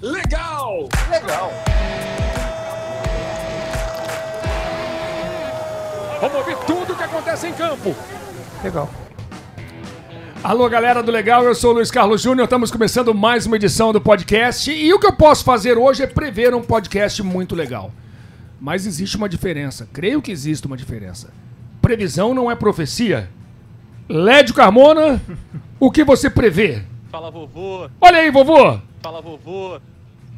legal! Legal. Vamos ouvir tudo o que acontece em campo. Legal. Alô, galera do Legal, eu sou o Luiz Carlos Júnior, estamos começando mais uma edição do podcast e o que eu posso fazer hoje é prever um podcast muito legal. Mas existe uma diferença, creio que existe uma diferença. Previsão não é profecia. Lédio Carmona, o que você prevê? Fala vovô, Olha aí, vovô! Fala vovô.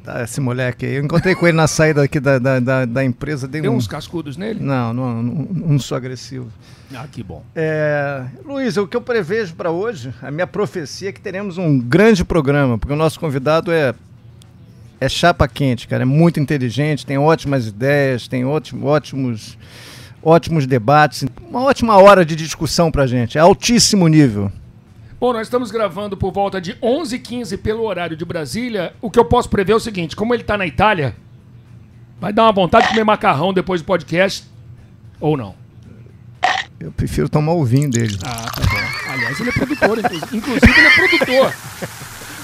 Tá, esse moleque aí. Eu encontrei com ele na saída aqui da, da, da, da empresa. Dei Deu um... uns cascudos nele? Não, não, não, não sou agressivo. Ah, que bom. É, Luiz, o que eu prevejo para hoje, a minha profecia é que teremos um grande programa, porque o nosso convidado é é chapa quente, cara, é muito inteligente, tem ótimas ideias, tem ótimo, ótimos ótimos debates, uma ótima hora de discussão pra gente, é altíssimo nível. Bom, nós estamos gravando por volta de 11h15 pelo horário de Brasília. O que eu posso prever é o seguinte: como ele tá na Itália, vai dar uma vontade de comer macarrão depois do podcast. Ou não? Eu prefiro tomar o vinho dele. Ah, tá bom. Aliás, ele é produtor, inclusive, inclusive ele é produtor.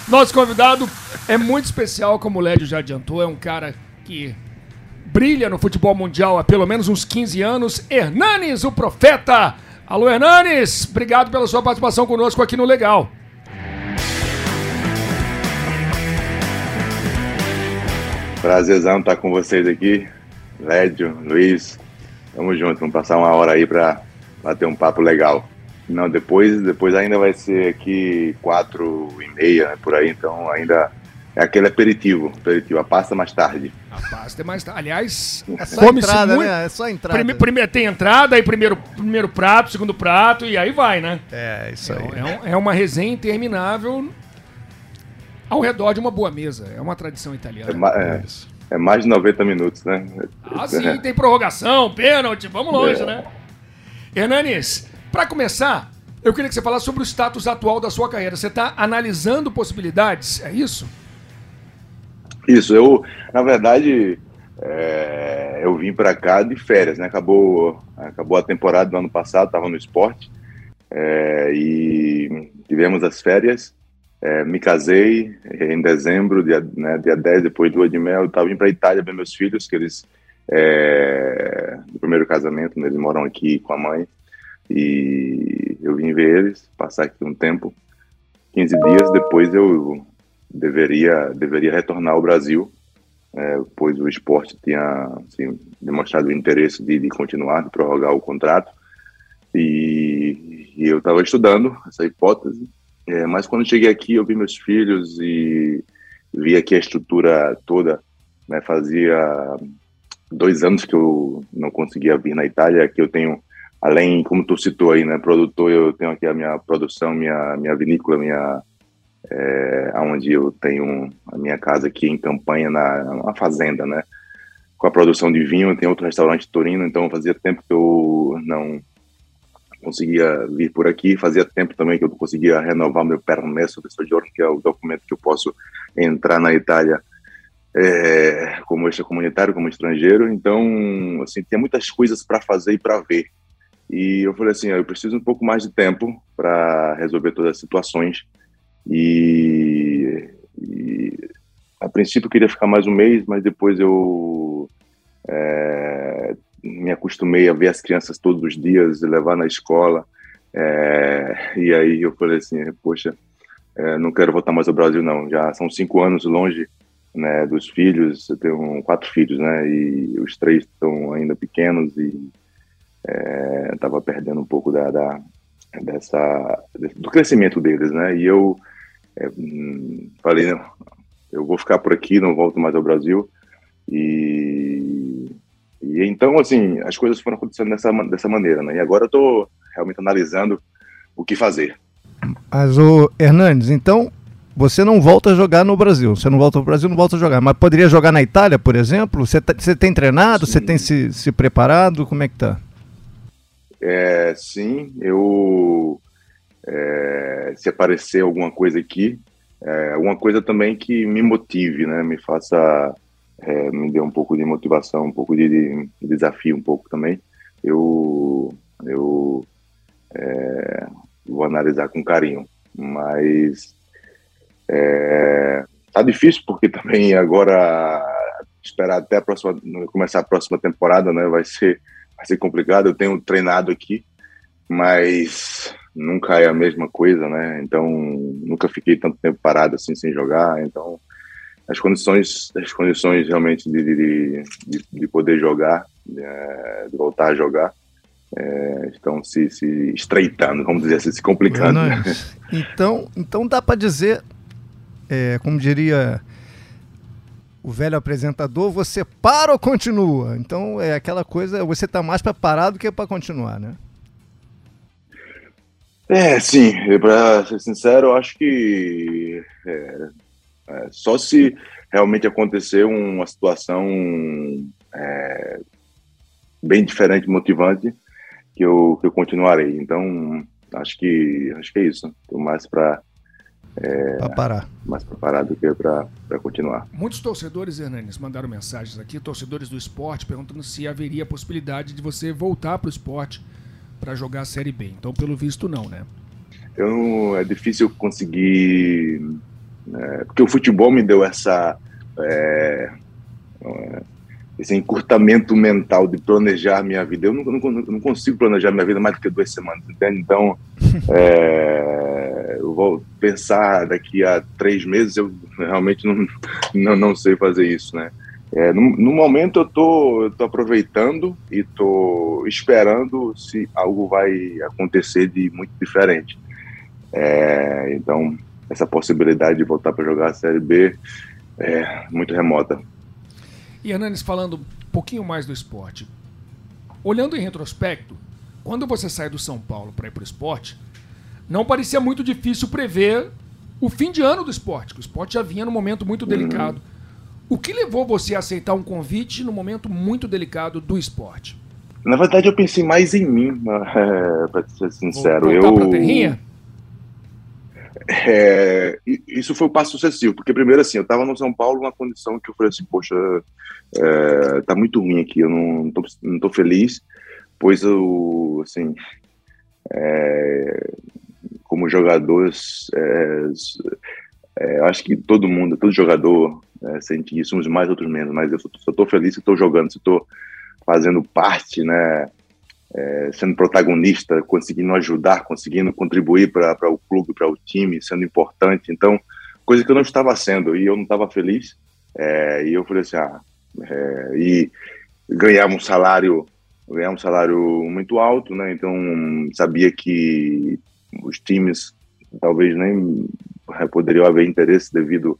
Nosso convidado é muito especial, como o Lédio já adiantou, é um cara que brilha no futebol mundial há pelo menos uns 15 anos. Hernanes, o profeta. Alô, Hernanes, obrigado pela sua participação conosco aqui no Legal. Prazerzão estar com vocês aqui. Lédio, Luiz, tamo junto. Vamos passar uma hora aí pra bater um papo legal. Não, depois, depois ainda vai ser aqui quatro e meia, por aí, então ainda é aquele aperitivo, aperitivo, a pasta mais tarde. A pasta é mais. Aliás, É só entrada, muito. né? É só entrada. Prime- primeiro, tem entrada, aí primeiro, primeiro prato, segundo prato, e aí vai, né? É, isso aí. É, um- é uma resenha interminável ao redor de uma boa mesa. É uma tradição italiana. É, ma- é, é mais de 90 minutos, né? Ah, sim, tem prorrogação, pênalti, vamos longe, É. né? Hernanes, pra começar, eu queria que você falasse sobre o status atual da sua carreira. Você tá analisando possibilidades, é isso? Isso, eu, na verdade, é, eu vim para cá de férias, né? Acabou, acabou a temporada do ano passado, estava no esporte, é, e tivemos as férias. é, me casei em dezembro, dia, né, dia 10, depois do de mel, eu indo para Itália ver meus filhos, que eles, é, do primeiro casamento, né, eles moram aqui com a mãe, e eu vim ver eles, passar aqui um tempo, 15 dias, depois eu deveria deveria retornar ao Brasil, é, pois o esporte tinha assim, demonstrado o interesse de, de continuar, de prorrogar o contrato, e, e eu estava estudando essa hipótese, é, mas quando cheguei aqui eu vi meus filhos e vi aqui a estrutura toda, né, fazia dois anos que eu não conseguia vir na Itália, que eu tenho além, como tu citou aí, né, produtor, eu tenho aqui a minha produção, minha minha vinícola, minha é, onde eu tenho a minha casa aqui em campanha na fazenda, né, com a produção de vinho, tem outro restaurante Torino, então fazia tempo que eu não conseguia vir por aqui, fazia tempo também que eu conseguia renovar meu permesso de soggiorno, que é o documento que eu posso entrar na Itália é, como extracomunitário, como estrangeiro, então, assim, tinha muitas coisas para fazer e para ver. E eu falei assim, eu preciso um pouco mais de tempo para resolver todas as situações. E, e, a princípio eu queria ficar mais um mês, mas depois eu é, me acostumei a ver as crianças todos os dias, levar na escola. É, e aí eu falei assim, poxa, é, não quero voltar mais ao Brasil não. Já são cinco anos longe né, dos filhos. Eu tenho quatro filhos, né? E os três estão ainda pequenos e estava perdendo um pouco da, da, dessa do crescimento deles, né? E eu é, hum, falei, não, eu vou ficar por aqui, não volto mais ao Brasil. E, e então, assim, as coisas foram acontecendo dessa, dessa maneira, né? E agora eu estou realmente analisando o que fazer. Mas o Hernandes, então você não volta a jogar no Brasil. Você não volta ao Brasil, não volta a jogar. Mas poderia jogar na Itália, por exemplo? Você, tá- você tem treinado? Você Sim. tem se, se preparado? Como é que tá? É, sim, eu é, se aparecer alguma coisa aqui, é, alguma coisa também que me motive, né? Me faça, é, me dê um pouco de motivação, um pouco de, de desafio, um pouco também. Eu, eu é, vou analisar com carinho, mas está tá difícil porque também agora esperar até a próxima, começar a próxima temporada, né? Vai ser, vai ser complicado. Eu tenho treinado aqui, mas nunca é a mesma coisa, né? Então nunca fiquei tanto tempo parado assim sem jogar. Então as condições, as condições realmente de, de, de, de poder jogar, de, é, de, voltar a jogar, é, estão se, se estreitando, vamos dizer assim, se complicando. Então, então dá para dizer, é, como diria o velho apresentador, você para ou continua? Então é aquela coisa, você está mais para parar do que para continuar, né? É, sim, para ser sincero, eu acho que é, é, só se realmente acontecer uma situação é, bem diferente, motivante, que eu, que eu continuarei. Então, acho que acho que é isso. Estou mais para é, para parar. Mais preparado do que para continuar. Muitos torcedores, Hernanes, mandaram mensagens aqui, torcedores do esporte, perguntando se haveria a possibilidade de você voltar para o esporte para jogar a Série B. Então, pelo visto, não, né? Eu, é difícil conseguir. É, porque o futebol me deu essa. É, é esse encurtamento mental de planejar minha vida. Eu não, não, não, consigo planejar minha vida mais do que duas semanas, entende? Então, é, eu vou pensar daqui a três meses, eu realmente não, não, não sei fazer isso, né? É, no, no, momento eu tô, eu tô aproveitando e tô esperando se algo vai acontecer de muito diferente. É, então, essa possibilidade de voltar para jogar a Série B é muito remota. E Hernanes, falando um pouquinho mais do esporte. Olhando em retrospecto, quando você sai do São Paulo para ir para o esporte, não parecia muito difícil prever o fim de ano do esporte, que o esporte já vinha num momento muito uhum. O que levou você a aceitar um convite no momento muito delicado do esporte? Na verdade, eu pensei mais em mim, é, para ser sincero. Eu pra terrinha? É, isso foi o passo sucessivo, porque primeiro assim, eu estava no São Paulo numa condição que eu falei assim, poxa, é, tá muito ruim aqui, eu não, tô, não tô feliz, pois eu, assim, é, como jogador, é, acho que todo mundo, todo jogador é, sente isso, uns mais, outros menos, mas eu só estou feliz se estou jogando, se estou fazendo parte, né, é, sendo protagonista, conseguindo ajudar, conseguindo contribuir para o clube, para o time, sendo importante. Então, coisa que eu não estava sendo e eu não estava feliz. É, e eu falei assim, ah, é, e ganhar um salário, ganhar um salário muito alto, né? Então sabia que os times talvez nem poderiam haver interesse devido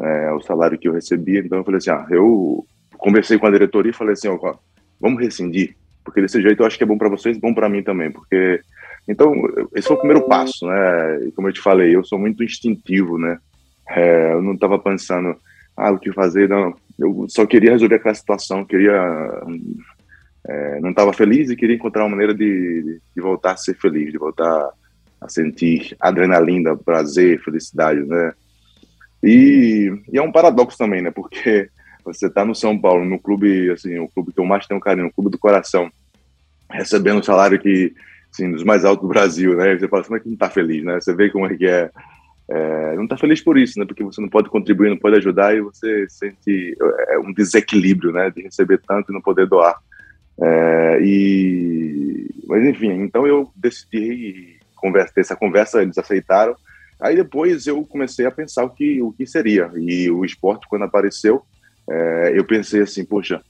é, ao salário que eu recebia. Então eu falei assim, ah, eu conversei com a diretoria e falei assim, ó, vamos rescindir porque desse jeito eu acho que é bom para vocês, bom para mim também, porque então esse foi o primeiro passo, né? E como eu te falei, eu sou muito instintivo, né? É, eu não estava pensando, ah, o que fazer, não. Eu só queria resolver aquela situação, queria é, não estava feliz e queria encontrar uma maneira de, de voltar a ser feliz, de voltar a sentir adrenalina, prazer, felicidade, né? E, e, é um paradoxo também, né? Porque você tá no São Paulo, no clube, assim, o clube que eu mais tenho carinho, o clube do coração, recebendo um salário que, assim, dos mais altos do Brasil, né? Você fala assim, como é que não tá feliz, né? Você vê como é que é. é não tá feliz por isso, né? Porque você não pode contribuir, não pode ajudar e você sente é, um desequilíbrio, né? De receber tanto e não poder doar. É, e... Mas enfim, então eu decidi conversa, ter essa conversa, eles aceitaram. Aí depois eu comecei a pensar o que, o que seria. E o esporte, quando apareceu, é, eu pensei assim, poxa,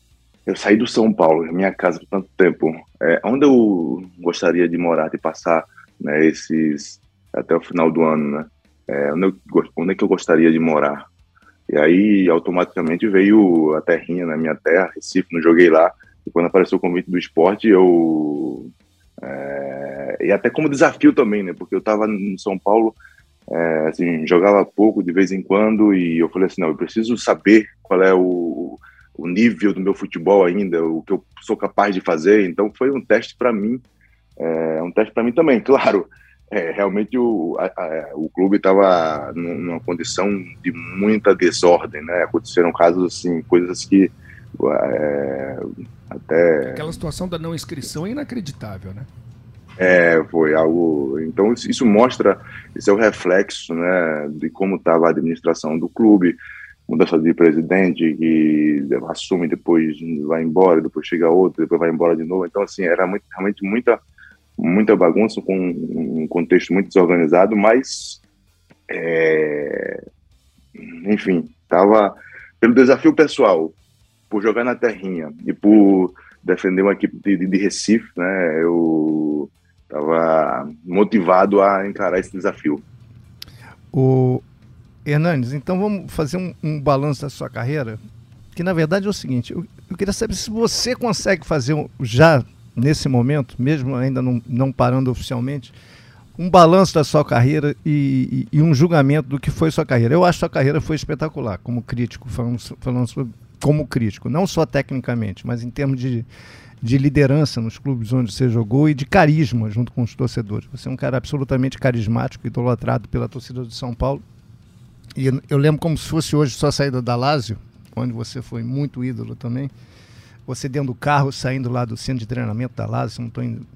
eu saí do São Paulo, minha casa por tanto tempo, é, onde eu gostaria de morar, de passar né, esses até o final do ano, né? É, onde, eu, onde é que eu gostaria de morar? E aí automaticamente veio a terrinha na minha terra, Recife, não joguei lá. E quando apareceu o convite do esporte, eu é, e até como desafio também, né? Porque eu estava em São Paulo é, assim, jogava pouco de vez em quando e eu falei assim, não, eu preciso saber qual é o, o nível do meu futebol ainda, o que eu sou capaz de fazer. Então foi um teste para mim, é, um teste para mim também. Claro, é, realmente o, a, a, o clube estava numa condição de muita desordem, né? Aconteceram casos assim, coisas que é, até aquela situação da não inscrição é inacreditável, né? É, foi algo. Então, isso mostra, esse é o reflexo, né, de como estava a administração do clube, mudança de presidente que assume depois vai embora, depois chega outro, depois vai embora de novo. Então, assim, era muito, realmente muita, muita bagunça, com um contexto muito desorganizado, mas, é, enfim, estava pelo desafio pessoal, por jogar na terrinha e por defender uma equipe de, de Recife, né, eu estava motivado a encarar esse desafio. O Hernandes, então vamos fazer um, um balanço da sua carreira, que na verdade é o seguinte, eu, eu queria saber se você consegue fazer já nesse momento, mesmo ainda não, não parando oficialmente, um balanço da sua carreira e, e, e, um julgamento do que foi sua carreira. Eu acho que sua carreira foi espetacular, como crítico, falando, falando sobre, como crítico, não só tecnicamente, mas em termos de, de liderança nos clubes onde você jogou e de carisma junto com os torcedores. Você é um cara absolutamente carismático, idolatrado pela torcida de São Paulo. E eu lembro como se fosse hoje sua saída da Lazio, onde você foi muito ídolo também. Você dentro do carro, saindo lá do centro de treinamento da Lazio,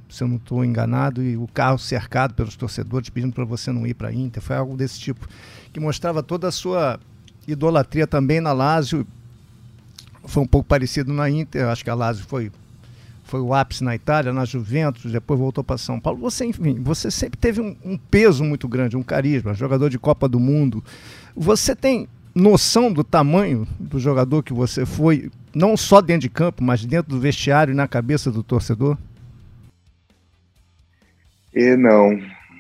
se eu não estou enganado, e o carro cercado pelos torcedores pedindo para você não ir para a Inter. Foi algo desse tipo, que mostrava toda a sua idolatria também na Lazio. Foi um pouco parecido na Inter, acho que a Lazio foi foi o ápice na Itália, na Juventus, depois voltou para São Paulo. Você, enfim, você sempre teve um, um, peso muito grande, um carisma, jogador de Copa do Mundo. Você tem noção do tamanho do jogador que você foi, não só dentro de campo, mas dentro do vestiário e na cabeça do torcedor? E não,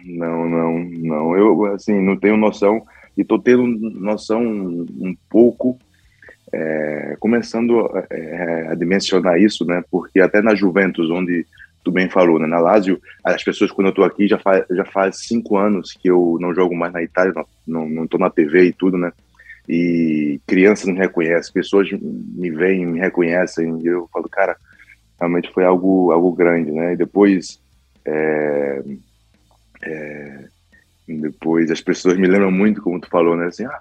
não, não, não. Eu assim não tenho noção e estou tendo noção um pouco é, começando é, a dimensionar isso, né? Porque até na Juventus, onde tu bem falou, né? Na Lazio, as pessoas quando eu tô aqui já faz já faz cinco anos que eu não jogo mais na Itália, não não tô na TV e tudo, né? E crianças me reconhecem, pessoas me veem, me reconhecem, e eu falo, cara, realmente foi algo algo grande, né? E depois é, é, depois as pessoas me lembram muito, como tu falou, né? Assim, ah,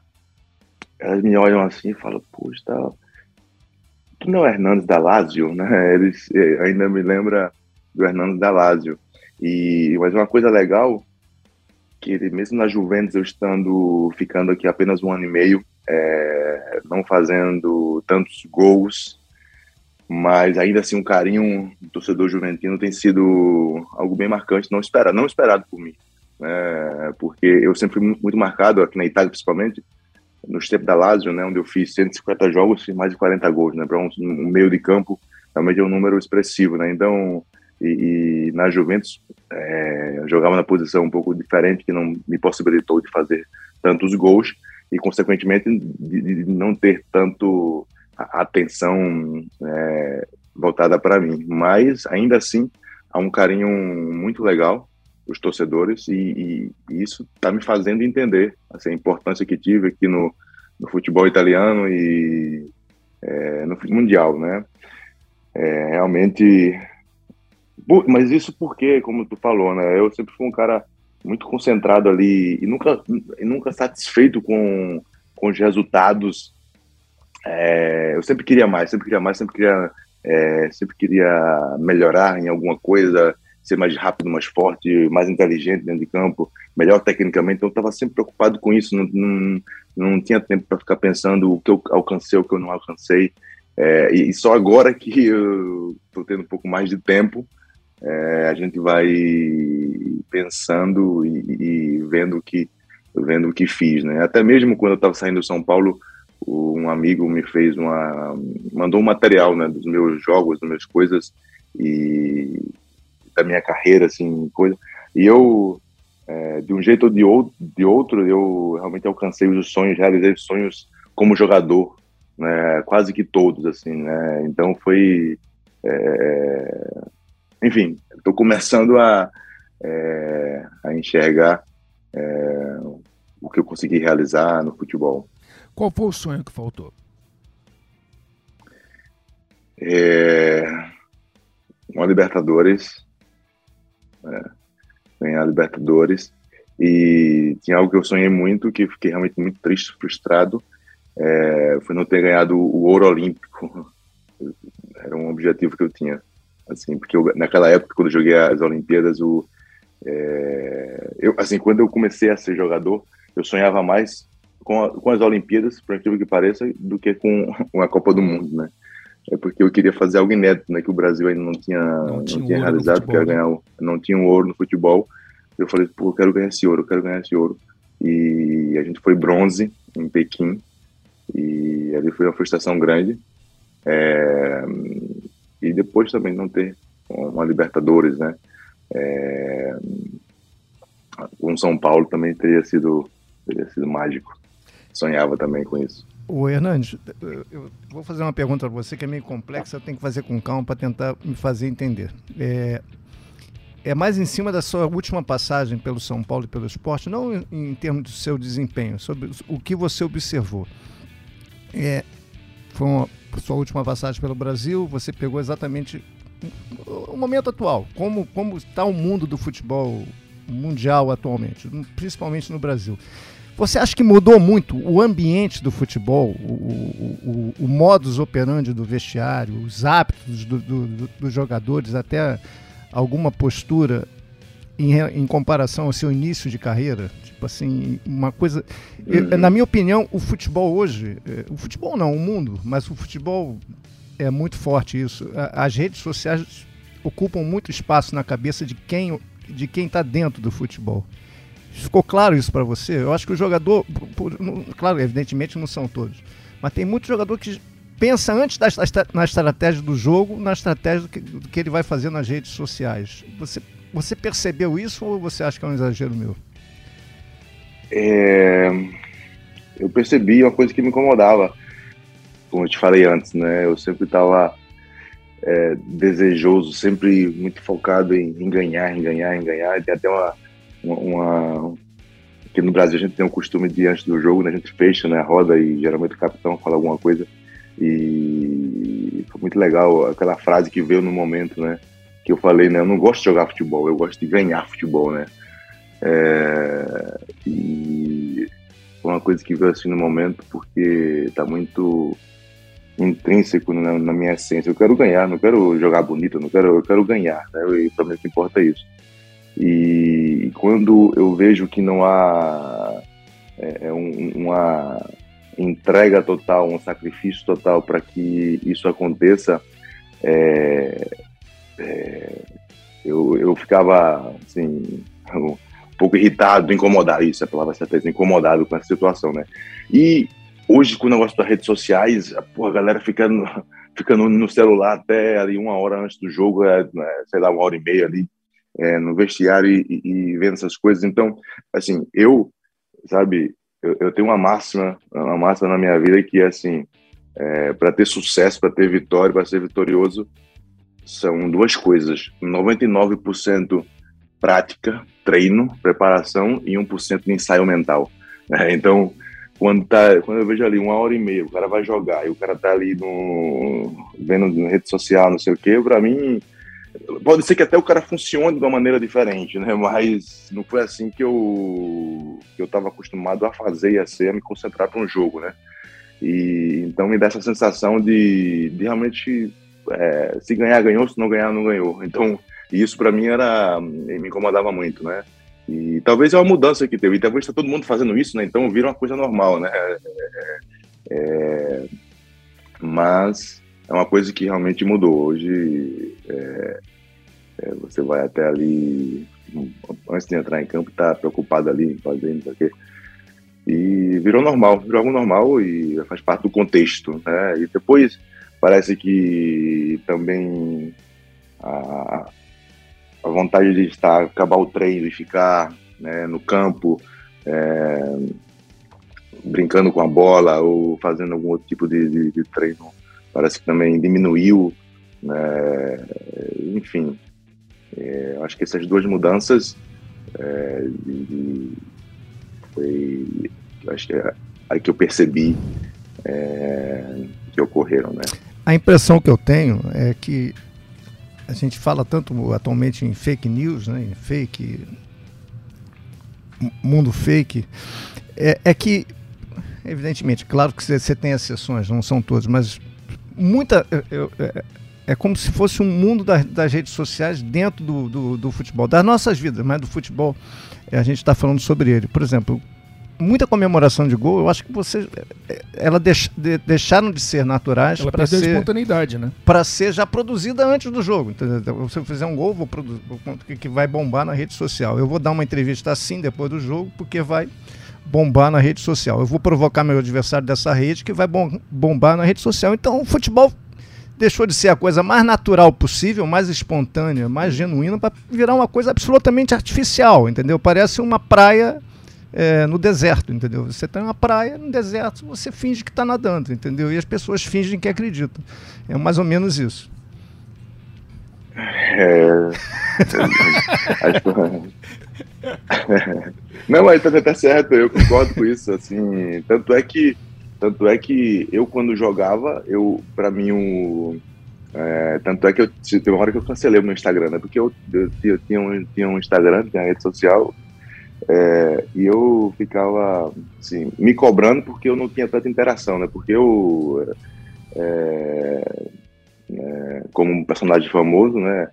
elas me olham assim e falam, puxa, tá... tu não é o Hernandes da Lazio, né? Eles eh, ainda me lembra do Hernandes da Lazio. E, mas uma coisa legal, que mesmo na Juventus, eu estando, ficando aqui apenas um ano e meio, é, não fazendo tantos gols, mas ainda assim um carinho do torcedor juventino tem sido algo bem marcante, não esperado, não esperado por mim, né? porque eu sempre fui muito marcado, aqui na Itália principalmente, nos tempos da Lazio, né, onde eu fiz 150 jogos, fiz mais de 40 gols, né, para um, um, meio de campo, realmente é um número expressivo, né, então, e, e na Juventus, é, eu jogava na posição um pouco diferente, que não me possibilitou de fazer tantos gols, e consequentemente de, de não ter tanto atenção é, voltada para mim, mas ainda assim, há um carinho muito legal os torcedores e, e isso está me fazendo entender assim, a importância que tive aqui no, no futebol italiano e é, no mundial, né? É, realmente, mas isso porque, como tu falou, né? Eu sempre fui um cara muito concentrado ali e nunca, nunca satisfeito com, com os resultados. É, eu sempre queria mais, sempre queria mais, sempre queria, é, sempre queria melhorar em alguma coisa ser mais rápido, mais forte, mais inteligente dentro de campo, melhor tecnicamente. Então, eu estava sempre preocupado com isso. Não, não, não tinha tempo para ficar pensando o que eu alcancei, o que eu não alcancei. É, e, só agora que eu estou tendo um pouco mais de tempo, é, a gente vai pensando e, e, vendo o que vendo o que fiz, né? Até mesmo quando eu estava saindo do São Paulo, um amigo me fez uma mandou um material, né, dos meus jogos, das minhas coisas e da minha carreira, assim, coisa. E eu, é, de um jeito ou de, ou, de outro, eu realmente alcancei os sonhos, realizei os sonhos como jogador, né, quase que todos, assim, né. Então foi, é, enfim, estou começando a, é, a enxergar é, o que eu consegui realizar no futebol. Qual foi o sonho que faltou? É, uma Libertadores né, ganhar a Libertadores. E tinha algo que eu sonhei muito, que fiquei realmente muito triste, frustrado, é, foi não ter ganhado o ouro olímpico. Era um objetivo que eu tinha. assim, porque eu, naquela época, quando eu joguei as Olimpíadas, o, é, eu, assim, quando eu comecei a ser jogador, eu sonhava mais com, a, com as Olimpíadas, por incrível que pareça, do que com, com a Copa do Mundo, né? É porque eu queria fazer algo inédito, né? Que o Brasil ainda não tinha, não tinha, não tinha realizado, que era né? ganhar, não tinha um ouro no futebol. Eu falei, pô, eu quero ganhar esse ouro, eu quero ganhar esse ouro. E a gente foi bronze em Pequim, e ali foi uma frustração grande. É, e depois também não ter uma Libertadores, né? É, com São Paulo também teria sido, teria sido mágico. Sonhava também com isso. O Hernandes, eu vou fazer uma pergunta para você que é meio complexa, eu tenho que fazer com calma para tentar me fazer entender. É, é mais em cima da sua última passagem pelo São Paulo e pelo esporte, não em, em termos do seu desempenho, sobre o que você observou. É, foi uma sua última passagem pelo Brasil, você pegou exatamente o momento atual, como como está o mundo do futebol mundial atualmente, principalmente no Brasil. Você acha que mudou muito o ambiente do futebol, o, o, o, o modus operandi do vestiário, os hábitos do, do, dos jogadores, até alguma postura em, em, comparação ao seu início de carreira? Tipo assim, uma coisa. Eu, na minha opinião, o futebol hoje, é, o futebol não, o mundo, mas o futebol é muito forte isso. As redes sociais ocupam muito espaço na cabeça de quem de quem está dentro do futebol. Ficou claro isso para você? Eu acho que o jogador, claro, evidentemente não são todos, mas tem muito jogador que pensa antes da, na estratégia do jogo, na estratégia do que, do que ele vai fazer nas redes sociais. Você, você percebeu isso ou você acha que é um exagero meu? É, eu percebi uma coisa que me incomodava, como eu te falei antes, né? Eu sempre estava é, desejoso, sempre muito focado em, em, ganhar, em ganhar, em ganhar. Tem até uma, uma, que no Brasil a gente tem o costume de antes do jogo, né, a gente fecha né, roda e geralmente o capitão fala alguma coisa. E foi muito legal aquela frase que veio no momento, né? Que eu falei, né? Eu não gosto de jogar futebol, eu gosto de ganhar futebol, né? É, e foi uma coisa que veio assim no momento porque tá muito intrínseco na, na, minha essência. Eu quero ganhar, não quero jogar bonito, não quero, eu quero ganhar, né? E para mim o que importa é isso. E quando eu vejo que não há é, é um, uma entrega total, um sacrifício total para que isso aconteça, é, é, eu, eu ficava assim, um pouco irritado, incomodado, isso é a palavra certeza, incomodado com essa situação, né? E hoje, com o negócio das redes sociais, a galera fica no, fica no, no, celular até ali uma hora antes do jogo, é, é, sei lá, uma hora e meia ali, é, no vestiário e, e, vendo essas coisas. Então, assim, eu, sabe, eu, eu, tenho uma máxima, uma máxima na minha vida que é assim, é, para ter sucesso, para ter vitória, para ser vitorioso, são duas coisas: 99% prática, treino, preparação e 1% de ensaio mental. É, então, quando, tá, quando eu vejo ali uma hora e meia, o cara vai jogar e o cara tá ali no, vendo na rede social, não sei o quê, para mim Pode ser que até o cara funcione de uma maneira diferente, né? Mas não foi assim que eu que eu estava acostumado a fazer e a ser, a me concentrar para um jogo, né? E então me dá essa sensação de, de realmente é, se ganhar ganhou, se não ganhar não ganhou. Então isso para mim era me incomodava muito, né? E talvez é uma mudança que teve. E talvez está todo mundo fazendo isso, né? Então vira uma coisa normal, né? É, é, é mas é uma coisa que realmente mudou. Hoje é, é, você vai até ali, antes de entrar em campo, tá preocupado ali em fazer, não sei o quê. E virou normal, virou algo normal e faz parte do contexto. Né? E depois parece que também a, a vontade de estar, acabar o treino e ficar né, no campo, é, brincando com a bola ou fazendo algum outro tipo de, de, de treino parece que também diminuiu, né? enfim, é, acho que essas duas mudanças é, de, foi, acho que é aí que eu percebi é, que ocorreram, né? A impressão que eu tenho é que a gente fala tanto atualmente em fake news, né, em fake, mundo fake, é, é que, evidentemente, claro que você tem exceções, não são todos, mas muita. Eu, é como se fosse um mundo das, das redes sociais dentro do, do, do, futebol, das nossas vidas, mas do futebol, é, a gente está falando sobre ele. Por exemplo, muita comemoração de gol, eu acho que você, é, ela deix, de, deixaram de ser naturais para ser espontaneidade, né? Para ser já produzida antes do jogo. Entendeu? Se eu fizer um gol, vou produzir que vai bombar na rede social. Eu vou dar uma entrevista assim depois do jogo, porque vai bombar na rede social. Eu vou provocar meu adversário dessa rede que vai bombar na rede social. Então, o futebol deixou de ser a coisa mais natural possível, mais espontânea, mais genuína, para virar uma coisa absolutamente artificial, entendeu? Parece uma praia é, no deserto, entendeu? Você tem uma praia no deserto, você finge que está nadando, entendeu? E as pessoas fingem que acreditam. É mais ou menos isso. É... Não, mas tá, tá certo, eu concordo com isso, assim, tanto é que tanto é que eu, quando jogava, eu, para mim, um, é, tanto é que eu teve uma hora que eu cancelei o meu Instagram, né? Porque eu, eu, eu tinha, um, tinha um Instagram, tinha uma rede social, é, e eu ficava, assim, me cobrando porque eu não tinha tanta interação, né? Porque eu, é, é, como um personagem famoso, né?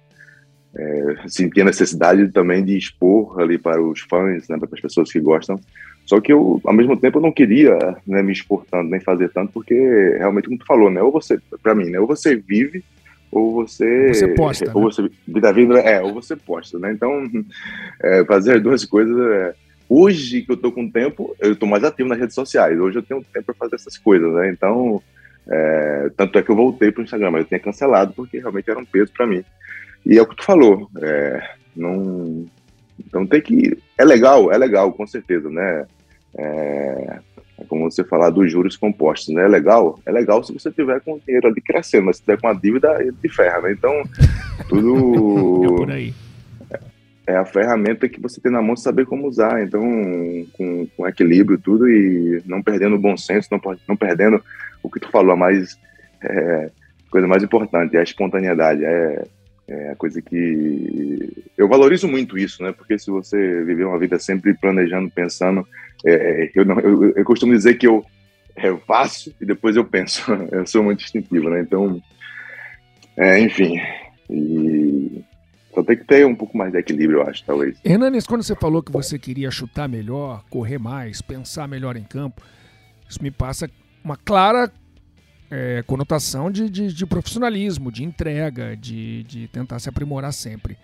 É, sentia necessidade também de expor ali para os fãs, né? Para as pessoas que gostam, só que eu, ao mesmo tempo, eu não queria né, me expor tanto, nem fazer tanto, porque realmente, como tu falou, né? Ou você, para mim, né? Ou você vive, ou você. Você posta. Ou né? você. Vida, vida, é, ou você posta, né? Então, é, fazer as duas coisas. É, hoje que eu tô com tempo, eu tô mais ativo nas redes sociais. Hoje eu tenho tempo para fazer essas coisas, né? Então, é, tanto é que eu voltei pro Instagram, mas eu tinha cancelado porque realmente era um peso para mim. E é o que tu falou. É, não. Então tem que. É legal, é legal, com certeza, né? É, é como você falar dos juros compostos, né? É legal? É legal se você tiver com o dinheiro ali crescendo, mas se tiver com a dívida, ele te ferra, né? Então, tudo. é. É a ferramenta que você tem na mão saber como usar. Então, com, com equilíbrio, tudo, e não perdendo o bom senso, não, não perdendo o que tu falou, a mais. É, coisa mais importante, é a espontaneidade. É, é a coisa que eu valorizo muito isso, né? Porque se você viver uma vida sempre planejando, pensando, é, eu, não, eu, eu, costumo dizer que eu, eu faço e depois eu penso. Eu sou muito instintivo, né? Então, é, enfim, e só tem que ter um pouco mais de equilíbrio, eu acho, talvez. Hernanes, quando você falou que você queria chutar melhor, correr mais, pensar melhor em campo, isso me passa uma clara é, conotação de, de, de, profissionalismo, de entrega, de, de tentar se aprimorar sempre.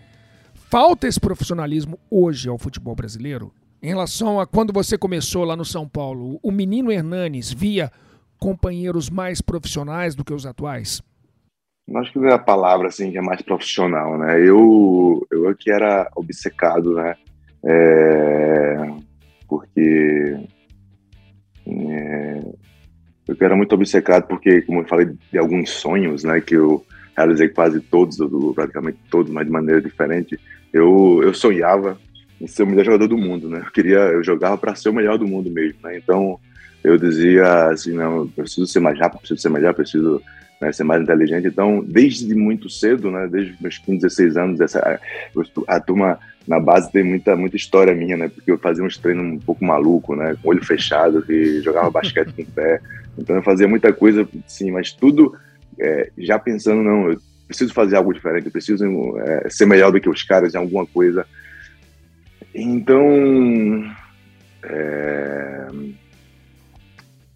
Falta esse profissionalismo hoje ao futebol brasileiro? Em relação a quando você começou lá no São Paulo, o menino Hernanes via companheiros mais profissionais do que os atuais? Acho que é a palavra assim que é mais profissional, né? Eu eu aqui era obcecado, né? É, porque é, eu era muito obcecado porque, como eu falei, de alguns sonhos, né, que eu realizei quase todos, praticamente todos, mas de maneira diferente. Eu, eu sonhava em ser o melhor jogador do mundo, né? Eu queria, eu jogava para ser o melhor do mundo mesmo, né? Então eu dizia assim, não, eu preciso ser mais rápido, preciso ser melhor, preciso né, ser mais inteligente. Então, desde muito cedo, né, desde meus 15, 16 anos, essa, a, a turma na base tem muita, muita história minha, né? Porque eu fazia uns treinos um pouco maluco, né? Com olho fechado, e jogava basquete com o pé. Então eu fazia muita coisa, sim, mas tudo é, já pensando, não, eu preciso fazer algo diferente, eu preciso é, ser melhor do que os caras em alguma coisa. Então. É,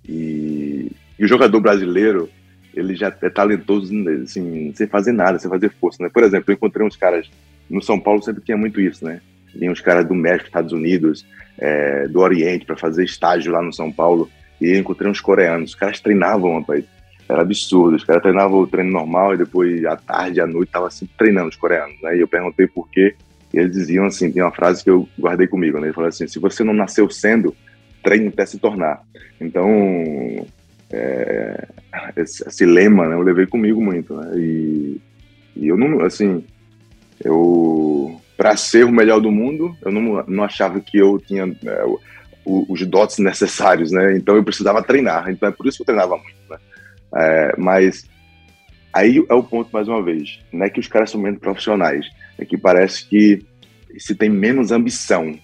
e, e, o jogador brasileiro, ele já é talentoso, assim, sem fazer nada, sem fazer força, né? Por exemplo, eu encontrei uns caras no São Paulo, sempre tinha muito isso, né? Vinham uns caras do México, Estados Unidos, é, do Oriente, para fazer estágio lá no São Paulo. E eu encontrei uns coreanos, os caras treinavam, rapaz. Era absurdo, os caras treinavam o treino normal e depois à tarde, à noite, tava assim treinando os coreanos, né? E eu perguntei por quê. E eles diziam assim, tem uma frase que eu guardei comigo, né? Ele falou assim, se você não nasceu sendo, treine até se tornar. Então, é, esse, esse, lema, né, eu levei comigo muito, né? E, e eu não, assim, eu para ser o melhor do mundo, eu não, não achava que eu tinha é, os dotes necessários, né? Então eu precisava treinar. Então é por isso que eu treinava muito, né? É, mas aí é o ponto mais uma vez, não é que os caras são menos profissionais, é que parece que se tem menos ambição.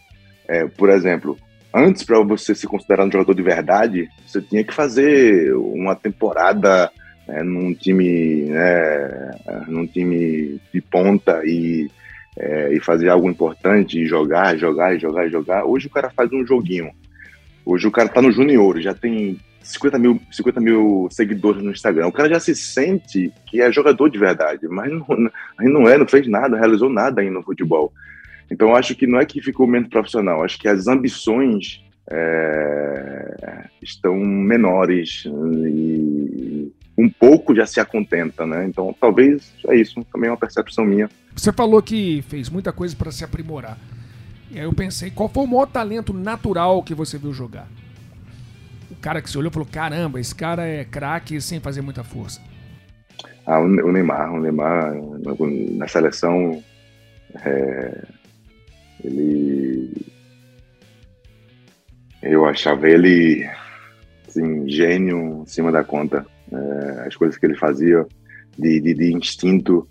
É, por exemplo, antes para você se considerar um jogador de verdade, você tinha que fazer uma temporada é, num time, né, num time de ponta e, é, e fazer algo importante, e jogar, jogar, jogar, jogar. Hoje o cara faz um joguinho. Hoje o cara tá no junior, já tem 50 mil, 50 mil seguidores no Instagram. O cara já se sente que é jogador de verdade, mas não, não é, não fez nada, realizou nada ainda no futebol. Então acho que não é que ficou menos profissional, acho que as ambições é, estão menores e um pouco já se acontenta, né? Então talvez é isso, também é uma percepção minha. Você falou que fez muita coisa para se aprimorar. E aí eu pensei, qual foi o maior talento natural que você viu jogar? O cara que se olhou e falou: caramba, esse cara é craque sem fazer muita força. Ah, o Neymar, o Neymar na seleção, é, ele, eu achava ele assim, gênio em cima da conta. É, as coisas que ele fazia de, de, de instinto,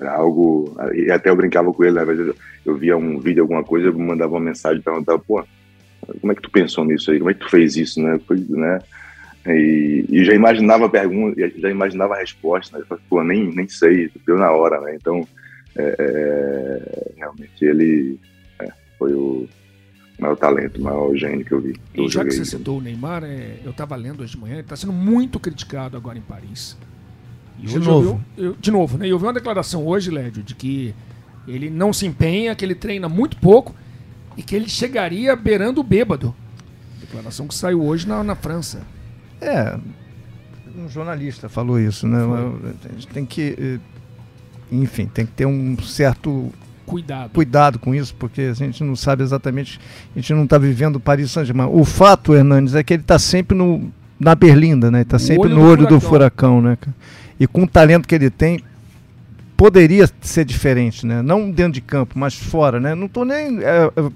algo. E até eu brincava com ele, às vezes eu, via um vídeo, alguma coisa, eu mandava uma mensagem, perguntava, pô, como é que tu pensou nisso aí? Como é que tu fez isso, né? Foi, né? E, e, já imaginava a pergunta, já imaginava a resposta, né? Falei, pô, nem, nem sei, deu na hora, né? Então, é, é, realmente ele foi o maior talento, o maior gênio que eu vi. Que e eu já que você citou o Neymar, é, eu estava lendo hoje de manhã, ele está sendo muito criticado agora em Paris. E de novo. Eu, eu, de novo, né? Eu vi uma declaração hoje, Lédio, de que ele não se empenha, que ele treina muito pouco e que ele chegaria beirando o bêbado. Declaração que saiu hoje na, na França. É, um jornalista falou isso, né? Foi. A gente tem que, enfim, tem que ter um certo cuidado. cuidado com isso, porque a gente não sabe exatamente, a gente não está vivendo Paris Saint-Germain. O fato, Hernandes, é que ele está sempre no, na berlinda, né? Está sempre olho no olho do furacão, do furacão né? E com o talento que ele tem, poderia ser diferente, né? Não dentro de campo, mas fora, né? Não estou nem é, é,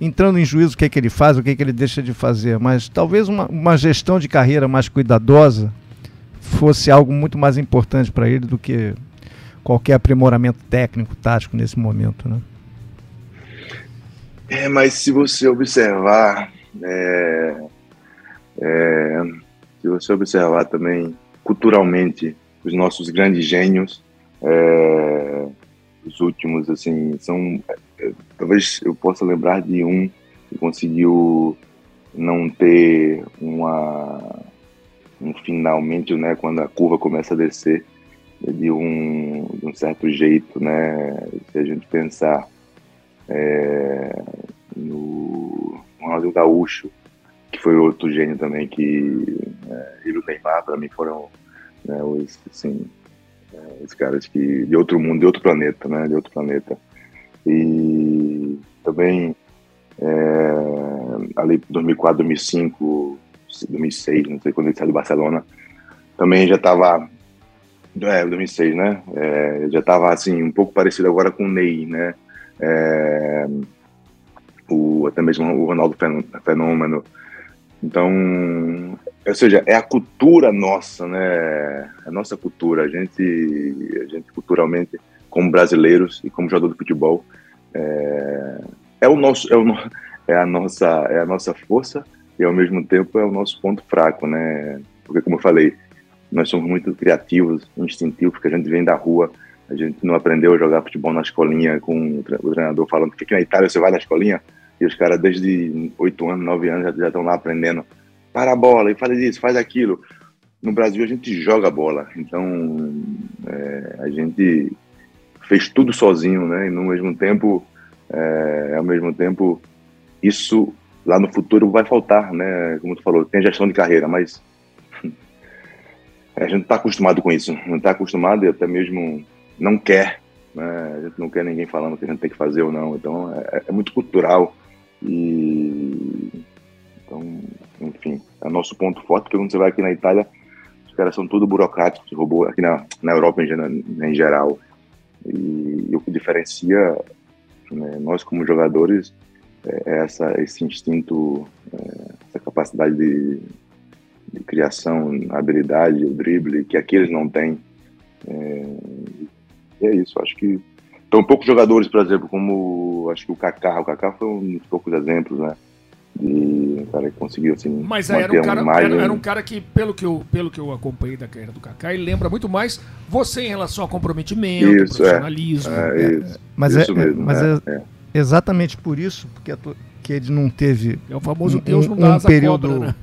entrando em juízo o que, é que ele faz, o que, é que ele deixa de fazer, mas talvez uma, uma gestão de carreira mais cuidadosa fosse algo muito mais importante para ele do que qualquer aprimoramento técnico, tático nesse momento, né? É, mas se você observar, é, é, se você observar também culturalmente os nossos grandes gênios, é, os últimos, assim, são. É, talvez eu possa lembrar de um que conseguiu não ter uma. Um finalmente, né, quando a curva começa a descer, de um, de um certo jeito, né? Se a gente pensar é, no Ronaldinho Gaúcho, que foi outro gênio também, que é, ele e o Neymar, para mim, foram né, os, assim, é, os caras que de outro mundo, de outro planeta, né? De outro planeta. E também é, ali 2004, 2005, 2006, não sei quando ele saiu do Barcelona, também já estava é, 2006, né? É, já estava assim um pouco parecido agora com o Ney, né? É, o até mesmo o Ronaldo Fenômeno. Então, ou seja, é a cultura nossa, né? A nossa cultura, a gente, a gente culturalmente, como brasileiros e como jogador de futebol, é, é o nosso, é, o, é a nossa, é a nossa força e ao mesmo tempo é o nosso ponto fraco, né? Porque como eu falei, nós somos muito criativos, instintivos, porque a gente vem da rua, a gente não aprendeu a jogar futebol na escolinha com o treinador falando que na Itália você vai na escolinha e os caras desde 8 anos, 9 anos já estão lá aprendendo para a bola e faz isso, faz aquilo. No Brasil a gente joga bola, então é, a gente fez tudo sozinho, né? E no mesmo tempo, é, ao mesmo tempo, isso lá no futuro vai faltar, né? Como tu falou, tem gestão de carreira, mas a gente está acostumado com isso, não está acostumado e até mesmo não quer, né? A gente não quer ninguém falando o que a gente tem que fazer ou não. Então é, é muito cultural e então, enfim, é nosso ponto forte, porque quando você vai aqui na Itália, os caras são tudo burocráticos, robô aqui na, na Europa em, em geral. E, e, o que diferencia né, nós como jogadores é, é essa, esse instinto, é, essa capacidade de de criação, habilidade, o drible, que aqueles não têm. É, é isso, acho que estão poucos jogadores, por exemplo, como acho que o Kaká, o Kaká foi um dos poucos exemplos, né, de, um cara que conseguiu assim. Mas era um, cara, era, era, um cara que, pelo que, eu, pelo que eu acompanhei da carreira do Kaká, ele lembra muito mais você em relação a comprometimento, isso, é. profissionalismo. É, é, isso, mas isso é, mesmo, mas é, é, exatamente por isso, porque que ele não teve. É o famoso Deus não dá um período. Cobra, né?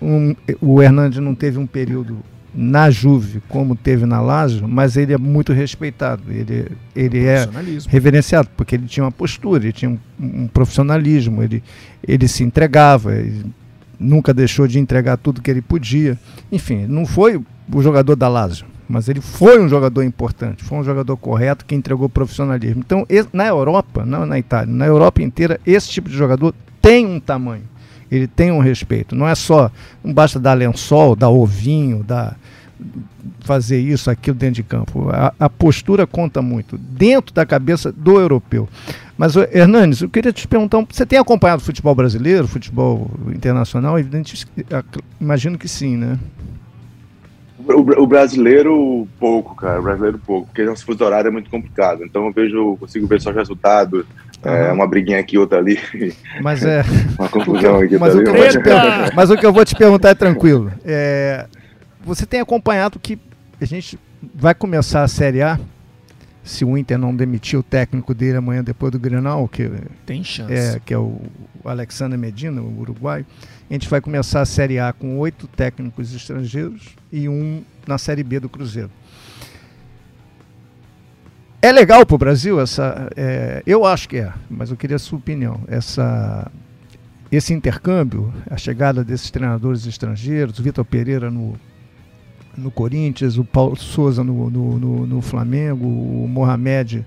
Um, o Hernandes não teve um período na Juve, como teve na Lazio, mas ele é muito respeitado, ele, ele é reverenciado, porque ele tinha uma postura, ele tinha um, um profissionalismo, ele, ele se entregava, ele nunca deixou de entregar tudo que ele podia. Enfim, não foi o jogador da Lazio, mas ele foi um jogador importante, foi um jogador correto que entregou profissionalismo. Então, na Europa, não na Itália, na Europa inteira, esse tipo de jogador tem um tamanho ele tem um respeito. Não é só, não basta dar lençol, dar ovinho, dar fazer isso, aquilo dentro de campo. A, a, postura conta muito, dentro da cabeça do europeu. Mas, Hernanes, eu queria te perguntar: você tem acompanhado o futebol brasileiro, futebol internacional? Evidente, imagino que sim, né? O, o, brasileiro, pouco, cara. O brasileiro, pouco. Porque nosso fuso horário é muito complicado. Então eu vejo, consigo ver só os resultados. Uhum. É, uma briguinha aqui, outra ali. Mas é. uma confusão aqui, mas, o que mas... mas o que eu vou te perguntar é tranquilo. É, você tem acompanhado que a gente vai começar a Série A, se o Inter não demitir o técnico dele amanhã depois do Grenal, que tem chance, é, que é o Alexandre Medina, o uruguaio. A gente vai começar a Série A com oito técnicos estrangeiros e um na Série B do Cruzeiro. É legal para o Brasil essa? É, eu acho que é, mas eu queria a sua opinião. Essa, esse intercâmbio, a chegada desses treinadores estrangeiros, Vitor Pereira no, no Corinthians, o Paulo Souza no, no, no, no Flamengo, o Mohamed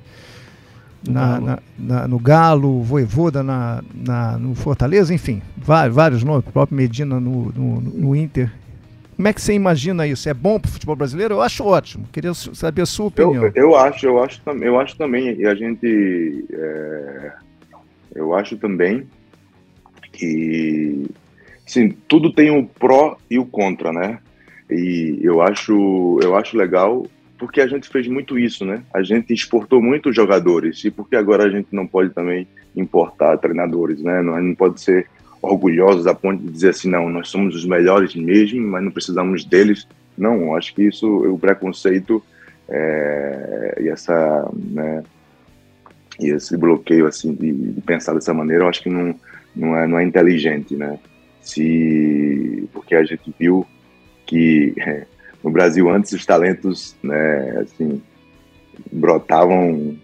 na, na, na, no Galo, o Voivoda na, na, no Fortaleza, enfim, vários, vários nomes, o próprio Medina no, no, no Inter. Como é que você imagina isso? É bom para o futebol brasileiro? Eu acho ótimo. Queria saber a sua opinião. Eu, eu acho, eu acho, eu acho também, e a gente, é, eu acho também que, sim, tudo tem o pró e o contra, né? E eu acho, eu acho legal porque a gente fez muito isso, né? A gente exportou muitos jogadores e porque agora a gente não pode também importar treinadores, né? Não, não pode ser orgulhosos a ponto de dizer assim, não, nós somos os melhores mesmo, mas não precisamos deles. Não, acho que isso, o preconceito é, e essa, né, e esse bloqueio assim de, de, pensar dessa maneira, eu acho que não, não é, não é inteligente, né? Se porque a gente viu que é, no Brasil antes os talentos, né, assim, brotavam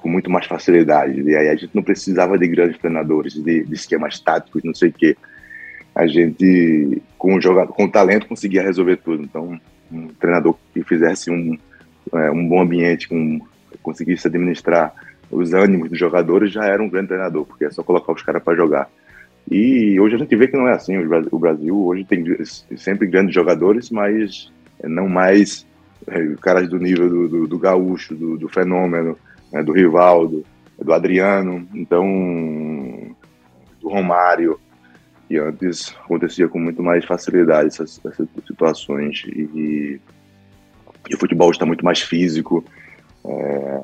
com muito mais facilidade. E aí a gente não precisava de grandes treinadores, de, de esquemas táticos, não sei o quê. A gente, com o, jogador, com talento, conseguia resolver tudo. Então, um treinador que fizesse um, é, um bom ambiente, com, conseguisse administrar os ânimos dos jogadores, já era um grande treinador, porque é só colocar os caras para jogar. E hoje a gente vê que não é assim. O Brasil hoje tem sempre grandes jogadores, mas não mais é, caras do nível do, do, do gaúcho, do, do fenômeno, né, do Rivaldo, do Adriano, então do Romário. E antes acontecia com muito mais facilidade essas, essas situações. E, e, o futebol está muito mais físico. É,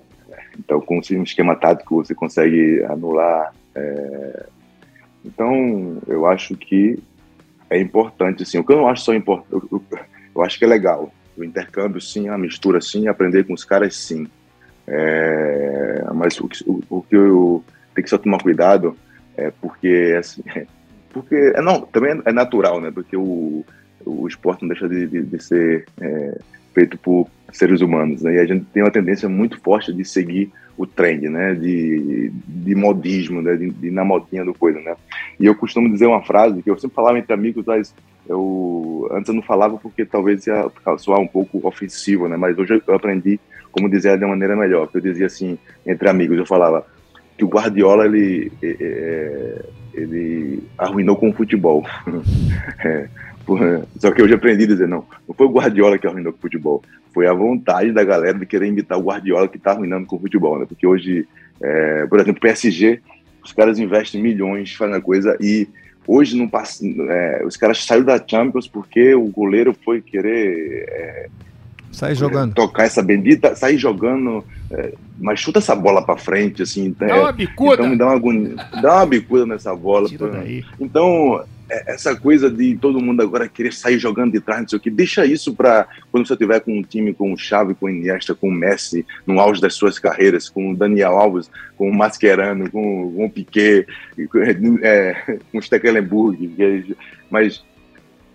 então, com um esquema tático, você consegue anular é, então, eu acho que é importante, assim, o que eu não acho só importante, eu, eu, acho que é legal, o intercâmbio sim, a mistura sim, aprender com os caras sim, é, mas o, o, o, que eu tenho que só tomar cuidado é porque, assim, porque, é, não, também é natural, né, porque o, o esporte não deixa de, de, de ser é, feito por seres humanos, né, e a gente tem uma tendência muito forte de seguir o trend, né, de, de modismo, né, de, de na modinha do coisa, né. E eu costumo dizer uma frase que eu sempre falava entre amigos, mas eu antes eu não falava porque talvez ia soar um pouco ofensivo, né, mas hoje eu aprendi como dizer de uma maneira melhor. Eu dizia assim entre amigos, eu falava que o Guardiola ele é, ele arruinou com o futebol. é, só que hoje aprendi a dizer, não, não foi o Guardiola que arruinou com o futebol, foi a vontade da galera de querer imitar o Guardiola que está arruinando com o futebol, né? Porque hoje, é, por exemplo, PSG, os caras investem milhões fazendo coisa e hoje não passa, é, os caras saíram da Champions porque o goleiro foi querer é, Sair jogando. tocar essa bendita, sair jogando, é, mas chuta essa bola para frente, assim. Dá uma bicuda. Então me dá uma agonia, dá uma bicuda nessa bola. Tira daí. Então, é, essa coisa de todo mundo agora querer sair jogando de trás, não sei o que, deixa isso para quando você tiver com um time com o Xavi, com o Iniesta, com o Messi, no auge das suas carreiras, com o Daniel Alves, com o Mascherano, com, com o Piquet, com, é, com o Stekelenburg, mas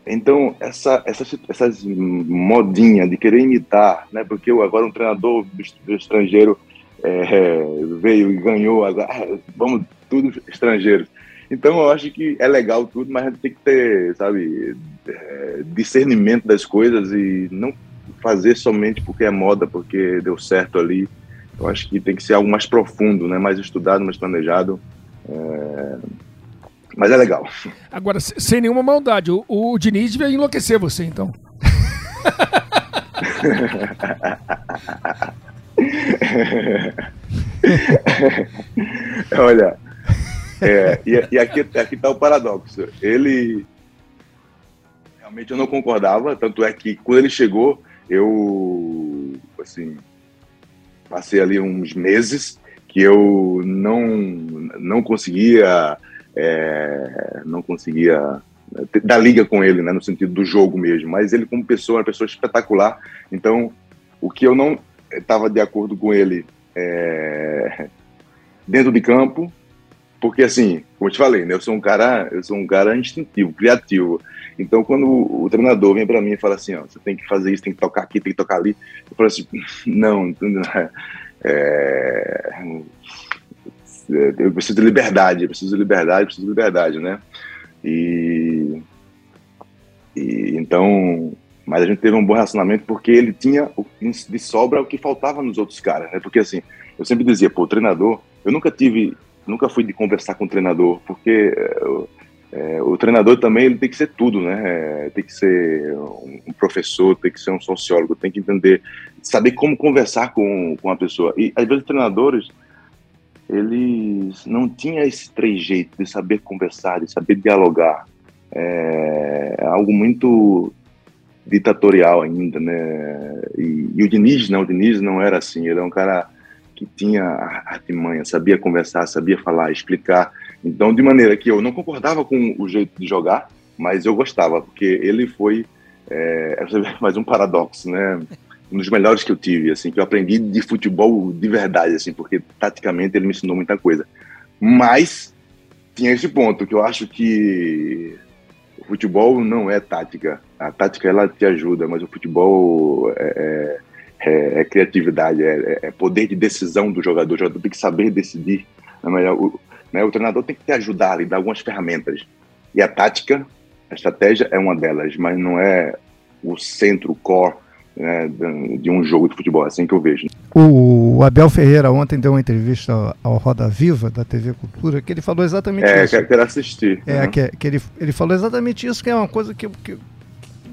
então, essa, essa, essas modinha de querer imitar, né? Porque agora um treinador do estrangeiro é, veio e ganhou, ah, vamos, tudo estrangeiros. Então, eu acho que é legal tudo, mas a gente tem que ter, sabe, é, discernimento das coisas e não fazer somente porque é moda, porque deu certo ali. Eu acho que tem que ser algo mais profundo, né? Mais estudado, mais planejado. É mas é legal. Agora, sem nenhuma maldade, o, o Diniz devia enlouquecer você, então. Olha, é, e, e, aqui, aqui tá o paradoxo. Ele realmente eu não concordava, tanto é que quando ele chegou, eu assim passei ali uns meses que eu não não conseguia é, não conseguia né, dar liga com ele, né, no sentido do jogo mesmo. Mas ele, como pessoa, uma pessoa espetacular. Então, o que eu não estava de acordo com ele é, dentro de campo, porque assim, como eu te falei, né, eu sou um cara, eu sou um cara instintivo, criativo. Então, quando o, o treinador vem para mim e fala assim, ó, você tem que fazer isso, tem que tocar aqui, tem que tocar ali, eu falo assim, não, é, é, eu preciso de liberdade, eu preciso de liberdade, eu preciso de liberdade, né? E, e então, mas a gente teve um bom relacionamento porque ele tinha de sobra o que faltava nos outros caras, né? Porque assim, eu sempre dizia, pô, treinador, eu nunca tive, nunca fui de conversar com o treinador, porque é, é, o treinador também ele tem que ser tudo, né? É, tem que ser um professor, tem que ser um sociólogo, tem que entender, saber como conversar com, com a pessoa. E às vezes treinadores eles não tinham esse trejeito de saber conversar, de saber dialogar. É, é algo muito ditatorial ainda, né? E, e, o Diniz não, o Diniz não era assim. Ele é um cara que tinha artimanha, sabia conversar, sabia falar, explicar. Então, de maneira que eu não concordava com o jeito de jogar, mas eu gostava, porque ele foi é, mais um paradoxo, né? Um dos melhores que eu tive, assim, que eu aprendi de futebol de verdade, assim, porque taticamente ele me ensinou muita coisa. Mas tinha esse ponto que eu acho que o futebol não é tática. A tática ela te ajuda, mas o futebol é, é, é, é criatividade, é, é, poder de decisão do jogador. O jogador tem que saber decidir. Né? O, né, o treinador tem que te ajudar ali, dar algumas ferramentas. E a tática, a estratégia é uma delas, mas não é o centro, o core né, de um jogo de futebol, assim que eu vejo. O Abel Ferreira ontem deu uma entrevista ao Roda Viva, da TV Cultura, que ele falou exatamente é, isso. É, quero assistir. É, que, que, ele, ele falou exatamente isso, que é uma coisa que, que, que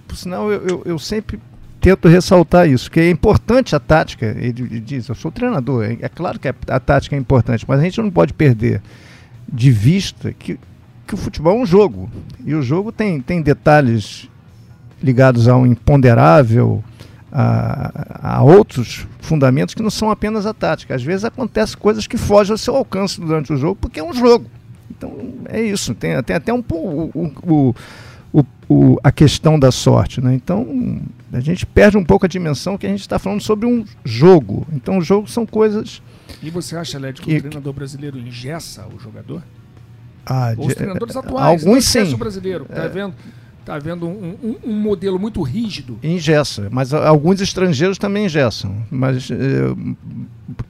por sinal, eu, eu, eu, sempre tento ressaltar isso, que é importante a tática, ele, diz, eu sou treinador, é, é claro que a, a tática é importante, mas a gente não pode perder de vista que, que o futebol é um jogo, e o jogo tem, tem detalhes ligados ao imponderável, a, a, outros fundamentos que não são apenas a tática. Às vezes acontecem coisas que fogem ao seu alcance durante o jogo, porque é um jogo. Então é isso. Tem, tem até um o, o, o, o, a questão da sorte. Né? Então a gente perde um pouco a dimensão que a gente está falando sobre um jogo. Então o jogo são coisas. E você acha, Led, que, que o treinador brasileiro engessa o jogador? Ah, Os treinadores atuais, alguns sim. o brasileiro, tá é. vendo? Está havendo um, um, um, modelo muito rígido. Ingessa, mas alguns estrangeiros também ingessam. Mas eh,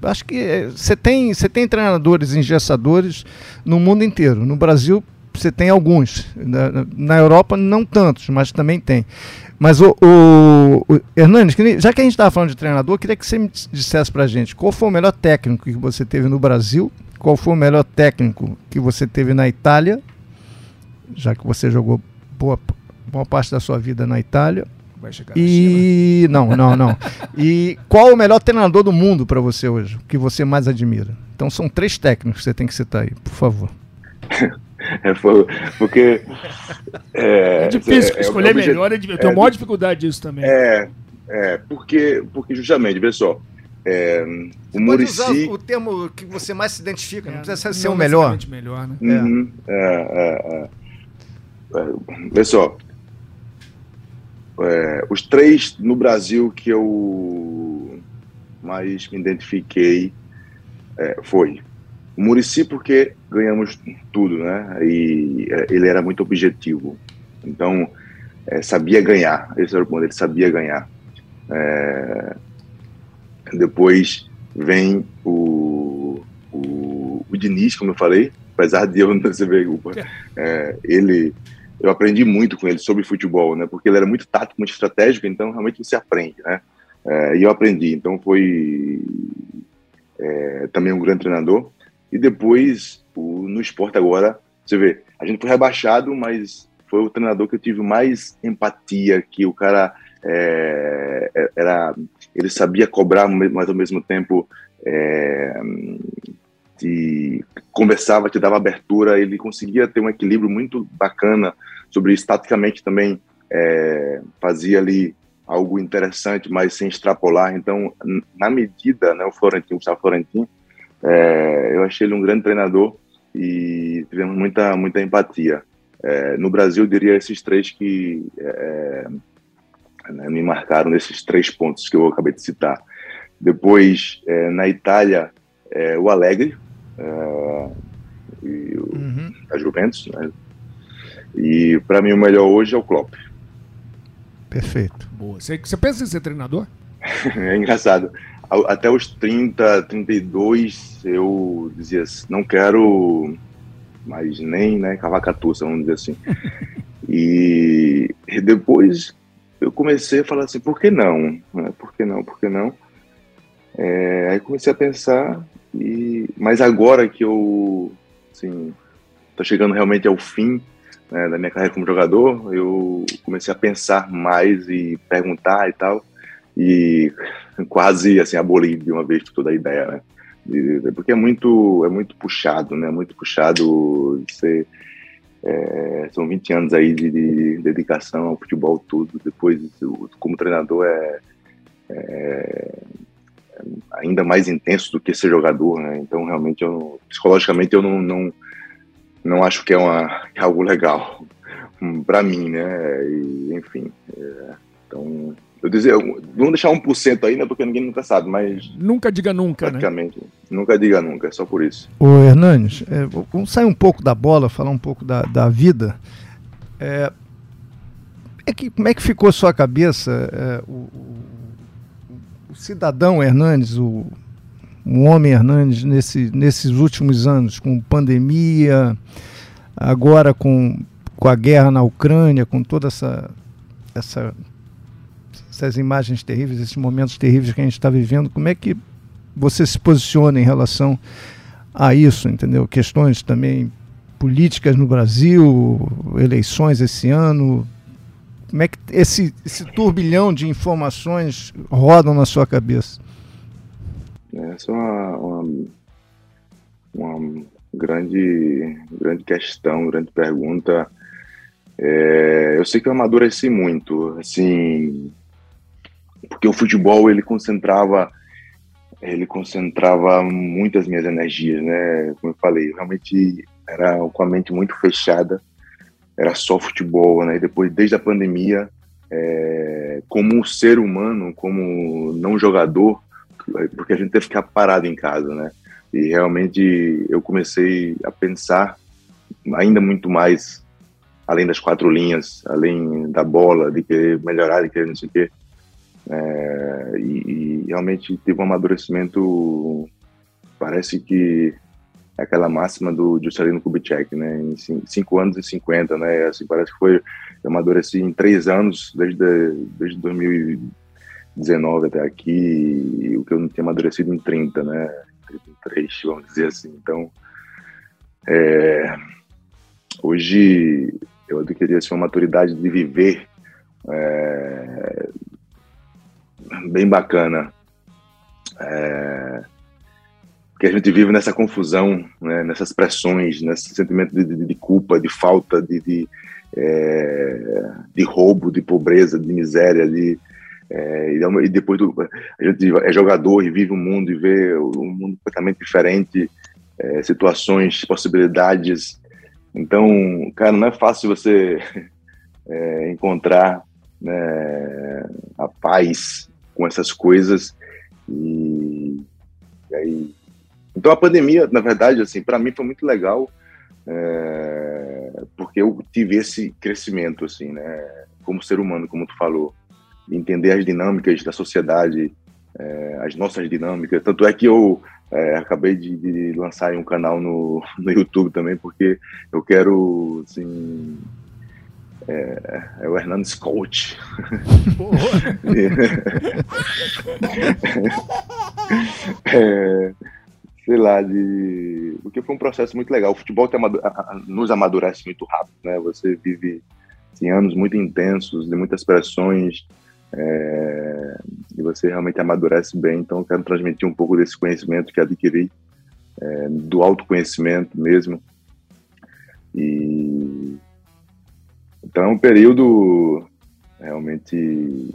acho que você tem, você tem treinadores engessadores no mundo inteiro. No Brasil, você tem alguns. Na, na Europa, não tantos, mas também tem. Mas o, o, o Hernandes, já que a gente estava falando de treinador, eu queria que você me dissesse para gente qual foi o melhor técnico que você teve no Brasil, qual foi o melhor técnico que você teve na Itália, já que você jogou boa boa parte da sua vida na Itália. Vai chegar e não, não, não. e qual o melhor treinador do mundo para você hoje? Que você mais admira? Então são três técnicos que você tem que citar aí, por favor. É, porque. É, é difícil, é, escolher é, melhor, é, eu tenho é, maior dificuldade disso também. É, É, porque, porque justamente, vê só, é, o Pode usar Murici... o termo que você mais se identifica, não precisa ser não o melhor. melhor, né? Uhum, é, é, é. É, Vê só, é, os três no Brasil que eu mais me identifiquei é, foi o Murici porque ganhamos tudo, né? E é, ele era muito objetivo, então é, sabia ganhar. Esse era o ponto, ele sabia ganhar. É, depois vem o, o, o Diniz, como eu falei, apesar de eu não perceber, é, ele, eu aprendi muito com ele sobre futebol, né? Porque ele era muito tático, muito estratégico, então realmente você aprende, né? É, e eu aprendi, então foi é, também um grande treinador. E depois, o, no esporte agora, você vê, a gente foi rebaixado, mas foi o treinador que eu tive mais empatia, que o cara é, era, ele sabia cobrar, mas ao mesmo tempo é, te conversava, te dava abertura, ele conseguia ter um equilíbrio muito bacana sobre isso, taticamente também é, fazia ali algo interessante, mas sem extrapolar. Então, na medida, né, o Florentino, o Gustavo Florentino, é, eu achei ele um grande treinador e tivemos muita, muita empatia. É, no Brasil, eu diria esses três que é, né, me marcaram nesses três pontos que eu acabei de citar. Depois, é, na Itália, é, o Alegre, é, e o, Uhum. a Juventus, né? E para mim o melhor hoje é o Klopp. Perfeito. Boa. Você, você pensa em ser treinador? É engraçado. Até os 30, 32, eu dizia assim, não quero mais nem né, cavacatuça, vamos dizer assim. E, e depois eu comecei a falar assim, por que não? Né? Por que não? Por que não? É, aí comecei a pensar, e, mas agora que eu assim, tô chegando realmente ao fim né, da minha carreira como jogador, eu comecei a pensar mais e perguntar e tal, e quase assim aboli de uma vez toda a ideia, né? De- porque é muito é muito puxado, né? Muito puxado. Você, é, são 20 anos aí de, de dedicação ao futebol tudo. Depois, como treinador é, é ainda mais intenso do que ser jogador, né? Então, realmente, eu, psicologicamente, eu não, não não acho que é uma que é algo legal para mim, né? E, enfim, é, então eu dizer, vamos deixar 1% aí, né? Porque ninguém nunca sabe, mas Nunca diga nunca, né? praticamente nunca diga nunca, é só por isso. Ô Hernanes, é, vamos sair um pouco da bola, falar um pouco da, da vida. É, é que, como é que ficou a sua cabeça é, o- o cidadão Hernandes, o, o homem Hernandes, nesse, nesses últimos anos, com pandemia, agora com, com a guerra na Ucrânia, com toda essa, essa essas imagens terríveis, esses momentos terríveis que a gente está vivendo, como é que você se posiciona em relação a isso, entendeu? Questões também políticas no Brasil, eleições esse ano. Como é que esse, esse turbilhão de informações rodam na sua cabeça? Essa é uma, uma, uma grande, grande questão, grande pergunta. É, eu sei que eu amadureci muito, assim, porque o futebol ele concentrava ele concentrava muitas minhas energias, né? Como eu falei, realmente era com a mente muito fechada, era só futebol, né? E depois, desde a pandemia, é, como ser humano, como não jogador, porque a gente teve que ficar parado em casa, né? E realmente eu comecei a pensar ainda muito mais, além das quatro linhas, além da bola, de querer melhorar, de querer não sei o quê. É, e, e, realmente teve um amadurecimento, parece que é aquela máxima do Juscelino Kubitschek, né? Em cinco anos e 50, né? Assim, parece que foi, eu amadureci em três anos, desde, desde 2019 até aqui, o que eu não tinha amadurecido em 30, né? 33, vamos dizer assim. Então, é, hoje eu adquiri assim, uma maturidade de viver é, bem bacana. É, porque a gente vive nessa confusão, né, nessas pressões, nesse sentimento de, de, de culpa, de falta, de, de, é, de, roubo, de pobreza, de miséria, de, É, e depois do, a gente é jogador e vive o um mundo e vê um mundo completamente diferente, é, situações, possibilidades. Então, cara, não é fácil você é, encontrar né, a paz com essas coisas. E, e, aí, então a pandemia, na verdade, assim, para mim foi muito legal, é, porque eu tive esse crescimento, assim, né, como ser humano, como tu falou entender as dinâmicas da sociedade, é, as nossas dinâmicas. Tanto é que eu é, acabei de, de, lançar um canal no, no YouTube também, porque eu quero, assim, é, é, o Hernandes Coach. é, sei lá, de. Porque foi um processo muito legal. O futebol amadu... nos amadurece muito rápido, né? Você vive assim, anos muito intensos, de muitas pressões, é, e você realmente amadurece bem. Então, eu quero transmitir um pouco desse conhecimento que adquiri, é, do autoconhecimento mesmo. E então é um período realmente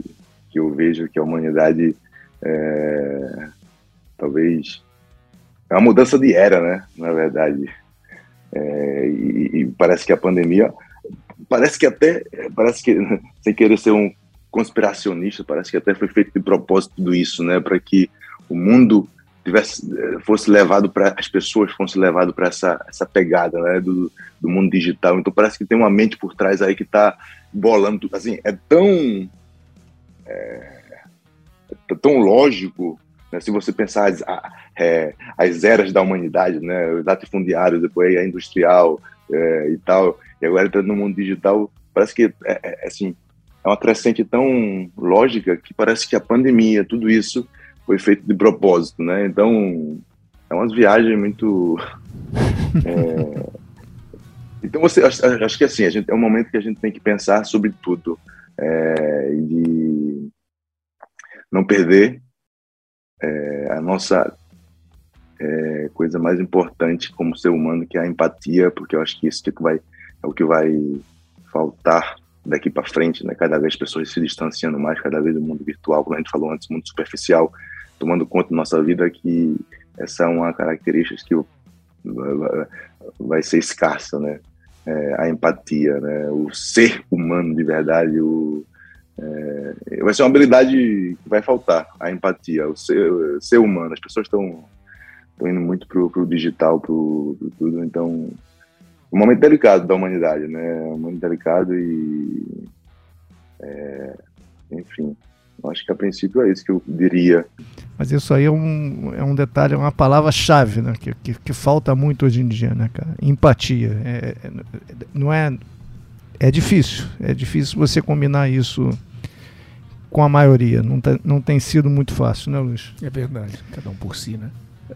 que eu vejo que a humanidade é, talvez é uma mudança de era, né? Na verdade, é, e, e, parece que a pandemia parece que até parece que sem querer ser um conspiracionista, parece que até foi feito de propósito tudo isso, né, para que o mundo tivesse fosse levado para as pessoas fossem levado para essa essa pegada, né, do, do mundo digital. Então parece que tem uma mente por trás aí que está bolando. Assim, é tão é, é tão lógico se você pensar as, é, as eras da humanidade, né, o latifundiário, depois a industrial é, e tal, e agora entrando no mundo digital, parece que é, é assim é uma crescente tão lógica que parece que a pandemia, tudo isso foi feito de propósito, né? Então, é umas viagens muito. é... Então, você, acho, que assim, a gente, é um momento que a gente tem que pensar sobre tudo é, e não perder é, a nossa é, coisa mais importante como ser humano, que é a empatia, porque eu acho que isso que vai, é o que vai faltar daqui para frente, né? Cada vez as pessoas se distanciando mais, cada vez do mundo virtual, como a gente falou antes, mundo superficial, tomando conta da nossa vida que essa é uma característica que vai ser escassa, né? É, a empatia, né? O ser humano de verdade, o é, vai ser uma habilidade que vai faltar, a empatia, o ser, ser humano. As pessoas estão indo muito pro, pro digital, pro, pro tudo, então um momento delicado da humanidade, né? Um momento delicado e. É, enfim, acho que a princípio é isso que eu diria. Mas isso aí é um, é um detalhe, é uma palavra-chave, né? Que, que, que, falta muito hoje em dia, né, cara? Empatia. É, é, não é. É difícil. É difícil você combinar isso com a maioria. Não, tá, não tem sido muito fácil, né, Luiz? É verdade. Cada um por si, né?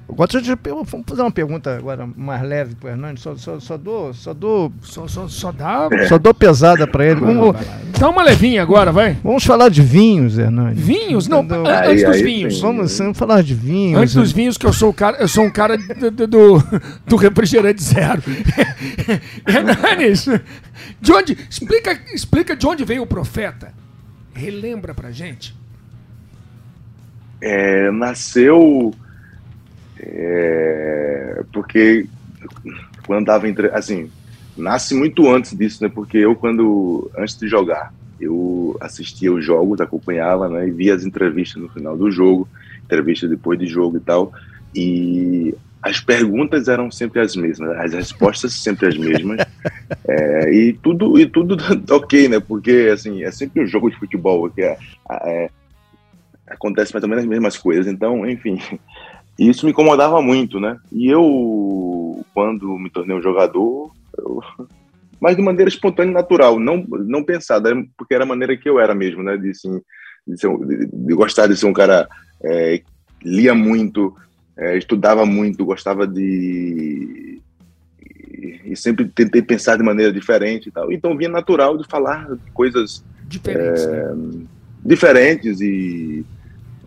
Agora, deixa eu, vamos fazer uma pergunta agora mais leve para o Hernandes. Só, só, só dou. Só, dou só, só, só dá. Só dou pesada para ele. Vamos, Dá uma levinha agora, vai. Vamos falar de vinhos, Hernandes. Vinhos? Não, antes dos vinhos. Vamos, vamos falar de vinhos. Antes dos vinhos, que eu sou o cara, eu sou um cara do, do, do refrigerante zero. Hernandes, de onde. Explica, explica de onde veio o profeta. Relembra pra gente. É, nasceu é, porque quando andava entre. Assim, nasce muito antes disso, né? Porque eu, quando. Antes de jogar, eu assistia os jogos, acompanhava, né? E via as entrevistas no final do jogo, entrevista depois de jogo e tal. E as perguntas eram sempre as mesmas, as respostas sempre as mesmas. É, e tudo e tudo ok, né? Porque assim é sempre um jogo de futebol que é, é, acontece mais ou menos as mesmas coisas. Então, enfim, e isso me incomodava muito, né? E eu, quando me tornei um jogador, eu... mas de maneira espontânea e natural, não, não pensada, porque era a maneira que eu era mesmo, né? De, assim, de, ser, de, de gostar de ser um cara é, lia muito, é, estudava muito, gostava de e, sempre tentei pensar de maneira diferente e tal. Então vinha natural de falar coisas diferentes, é, né? diferentes e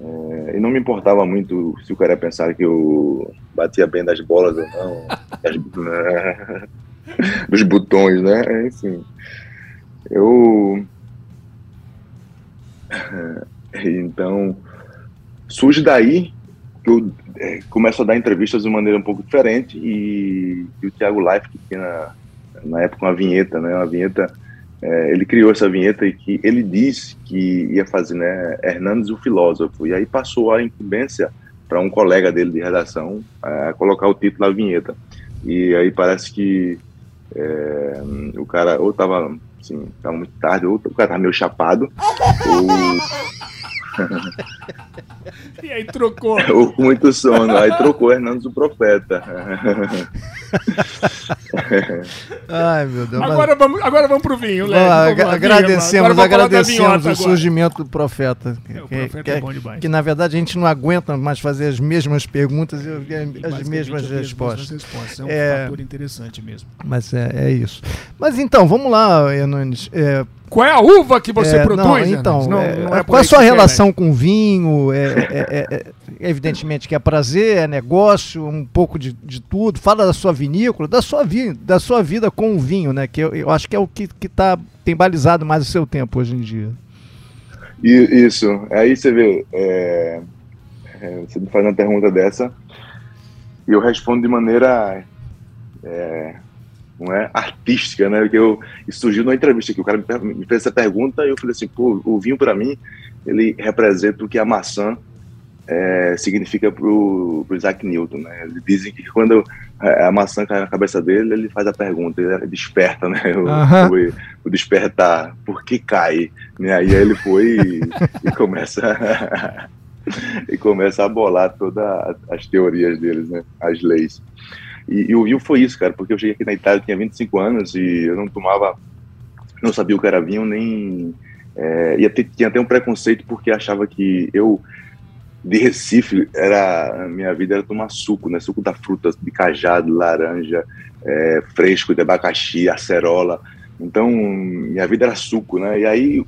é, e não me importava muito se o cara pensar que eu batia bem das bolas ou não, das, dos botões, né? Enfim, eu Então, surge daí que eu é, começo a dar entrevistas de maneira um pouco diferente e, e o Thiago Life, que tinha na, na, época uma vinheta, né, uma vinheta, é, ele criou essa vinheta e que ele disse que ia fazer, né, Hernandes o filósofo, e aí passou a incumbência para um colega dele de redação a colocar o título na vinheta. E aí parece que é, o cara ou tava assim, tava muito tarde, ou o cara tava meio chapado, ou e aí trocou. Ou com muito sono. Aí trocou Hernandes o Profeta. Ai, meu Deus. Agora, vamos, agora vamos pro vinho, Léo. Agradecemos, agradecemos o surgimento do Profeta. É, o Profeta que, é bom demais. Que, na verdade a gente não aguenta mais fazer as mesmas perguntas e as mesmas respostas. respostas. É um é, fator interessante mesmo. Mas é, é isso. Mas então, vamos lá, Hernandes. É, qual é a uva que você é, produz? Não, então, não, é, não é qual é a sua relação com vinho? É, é, é, evidentemente que é prazer, é negócio, um pouco de, de tudo. Fala da sua vinícola, da sua, vi, da sua vida com o vinho, né? Que eu, eu acho que é o que, que tá, tem balizado mais o seu tempo hoje em dia. Isso, aí você vê, você me faz uma pergunta dessa e eu respondo de maneira não é artística, né? Que eu isso surgiu numa entrevista que o cara me fez essa pergunta e eu falei assim, pô, o vinho para mim ele representa o que a maçã é, significa pro, pro Isaac Newton, né? Eles dizem que quando a maçã cai na cabeça dele, ele faz a pergunta, ele desperta, né? O, uhum. o, o despertar, por que cai? Né? Aí ele foi e, e começa e começa a bolar todas as teorias deles, né? As leis. E, e o vinho foi isso, cara, porque eu cheguei aqui na Itália, tinha 25 anos e eu não tomava, não sabia o que era vinho, nem. É, ia ter, tinha até um preconceito porque achava que eu, de Recife, era, minha vida era tomar suco, né? Suco da fruta, de cajado, laranja, é, fresco, de abacaxi, acerola. Então, minha vida era suco, né? E aí,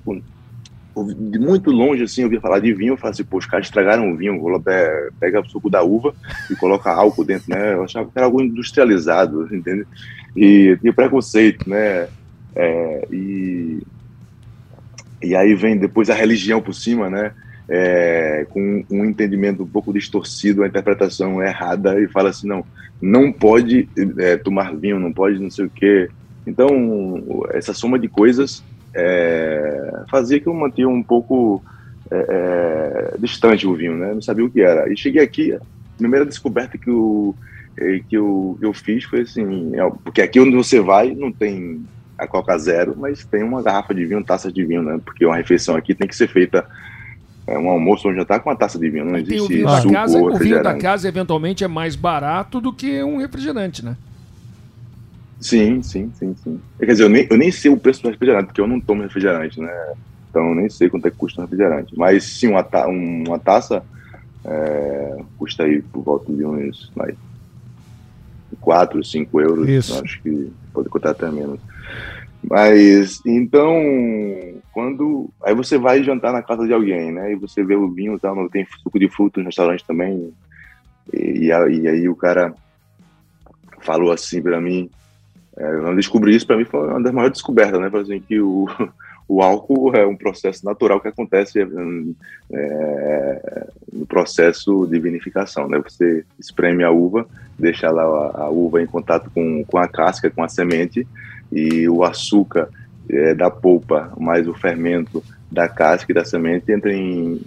de muito longe, assim, eu via falar de vinho, eu falava assim, pô, os caras estragaram o vinho, pega o suco da uva e coloca álcool dentro, né? Eu achava que era algo industrializado, entende? E tinha preconceito, né? É, e, e aí vem depois a religião por cima, né? É, com um entendimento um pouco distorcido, a interpretação errada, e fala assim, não, não pode é, tomar vinho, não pode não sei o quê. Então, essa soma de coisas é, fazia que eu mantinha um pouco é, é, distante o vinho, né? Não sabia o que era. E cheguei aqui, a primeira descoberta que eu, é, que eu, que eu fiz foi assim, porque aqui onde você vai não tem a Coca Zero, mas tem uma garrafa de vinho, taça de vinho, né? Porque uma refeição aqui tem que ser feita é um almoço onde já está com uma taça de vinho, não existe o vinho suco da casa, O vinho da casa eventualmente é mais barato do que um refrigerante, né? Sim, sim, sim, sim. Quer dizer, eu nem, eu nem sei o preço do refrigerante, porque eu não tomo refrigerante, né? Então eu nem sei quanto é que custa um refrigerante. Mas sim, uma, ta uma taça é, custa aí por volta de uns mais, 4, 5 euros. Isso. Acho que pode custar até menos. Mas então, quando. Aí você vai jantar na casa de alguém, né? E você vê o vinho, não tem suco de fruta no restaurante também. E, e, aí o cara falou assim para mim é, eu descobri isso para mim foi uma das maiores descobertas, né? Assim, que o, o álcool é um processo natural que acontece é, no processo de vinificação, né? Você espreme a uva, deixa lá a, a, uva em contato com, com a casca, com a semente, e o açúcar é, da polpa mais o fermento da casca e da semente entra em,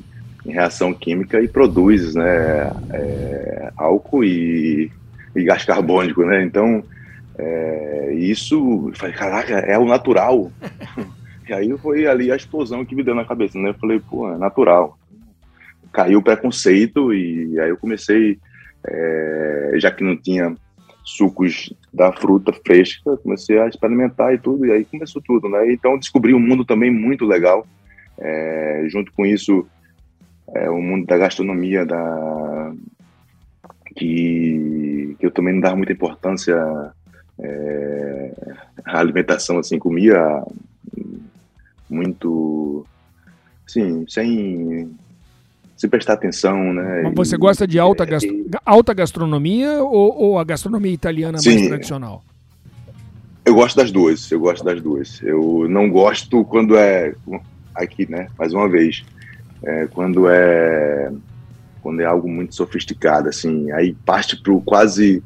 em reação química e produz, né? É, álcool e, e gás carbônico, né? Então é, isso, falei, caraca, é o natural. e aí foi ali a explosão que me deu na cabeça, né? Eu falei, pô, é natural. Caiu o preconceito e aí eu comecei, é, já que não tinha sucos da fruta fresca, comecei a experimentar e tudo, e aí começou tudo, né? Então descobri um mundo também muito legal. É, junto com isso, é, o mundo da gastronomia, da que, que eu também não dava muita importância é, a alimentação, assim, comia muito, assim, sem, sem prestar atenção, né? Você e, gosta de alta, gastro, e, alta gastronomia ou, ou, a gastronomia italiana sim, mais tradicional? Eu gosto das duas, eu gosto das duas. Eu não gosto quando é aqui, né? Mais uma vez, é, quando é quando é algo muito sofisticado, assim, aí parte para o quase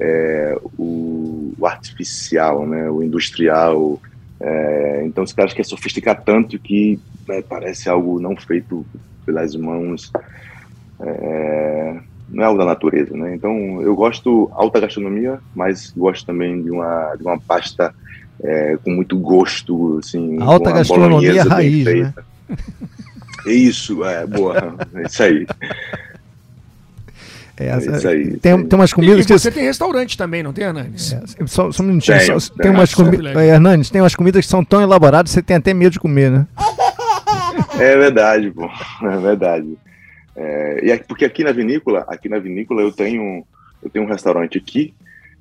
é, o, o, artificial, né, o industrial. É, então os caras querem sofisticar tanto que né, parece algo não feito pelas mãos, é, não é algo da natureza, né? Então eu gosto alta gastronomia, mas gosto também de uma de uma pasta é, com muito gosto, assim. Alta gastronomia raiz, né? Isso, é, boa, é isso aí. É, é isso aí. Tem, tem umas comidas. E, e você que... tem restaurante também, não tem, Hernanes? É, só, só um minutinho. Tenho, só, tem umas comidas. É, Hernanes, tem umas comidas que são tão elaboradas que você tem até medo de comer, né? É verdade, pô. É verdade. É, e é porque aqui na vinícola, aqui na vinícola eu tenho, eu tenho um restaurante aqui,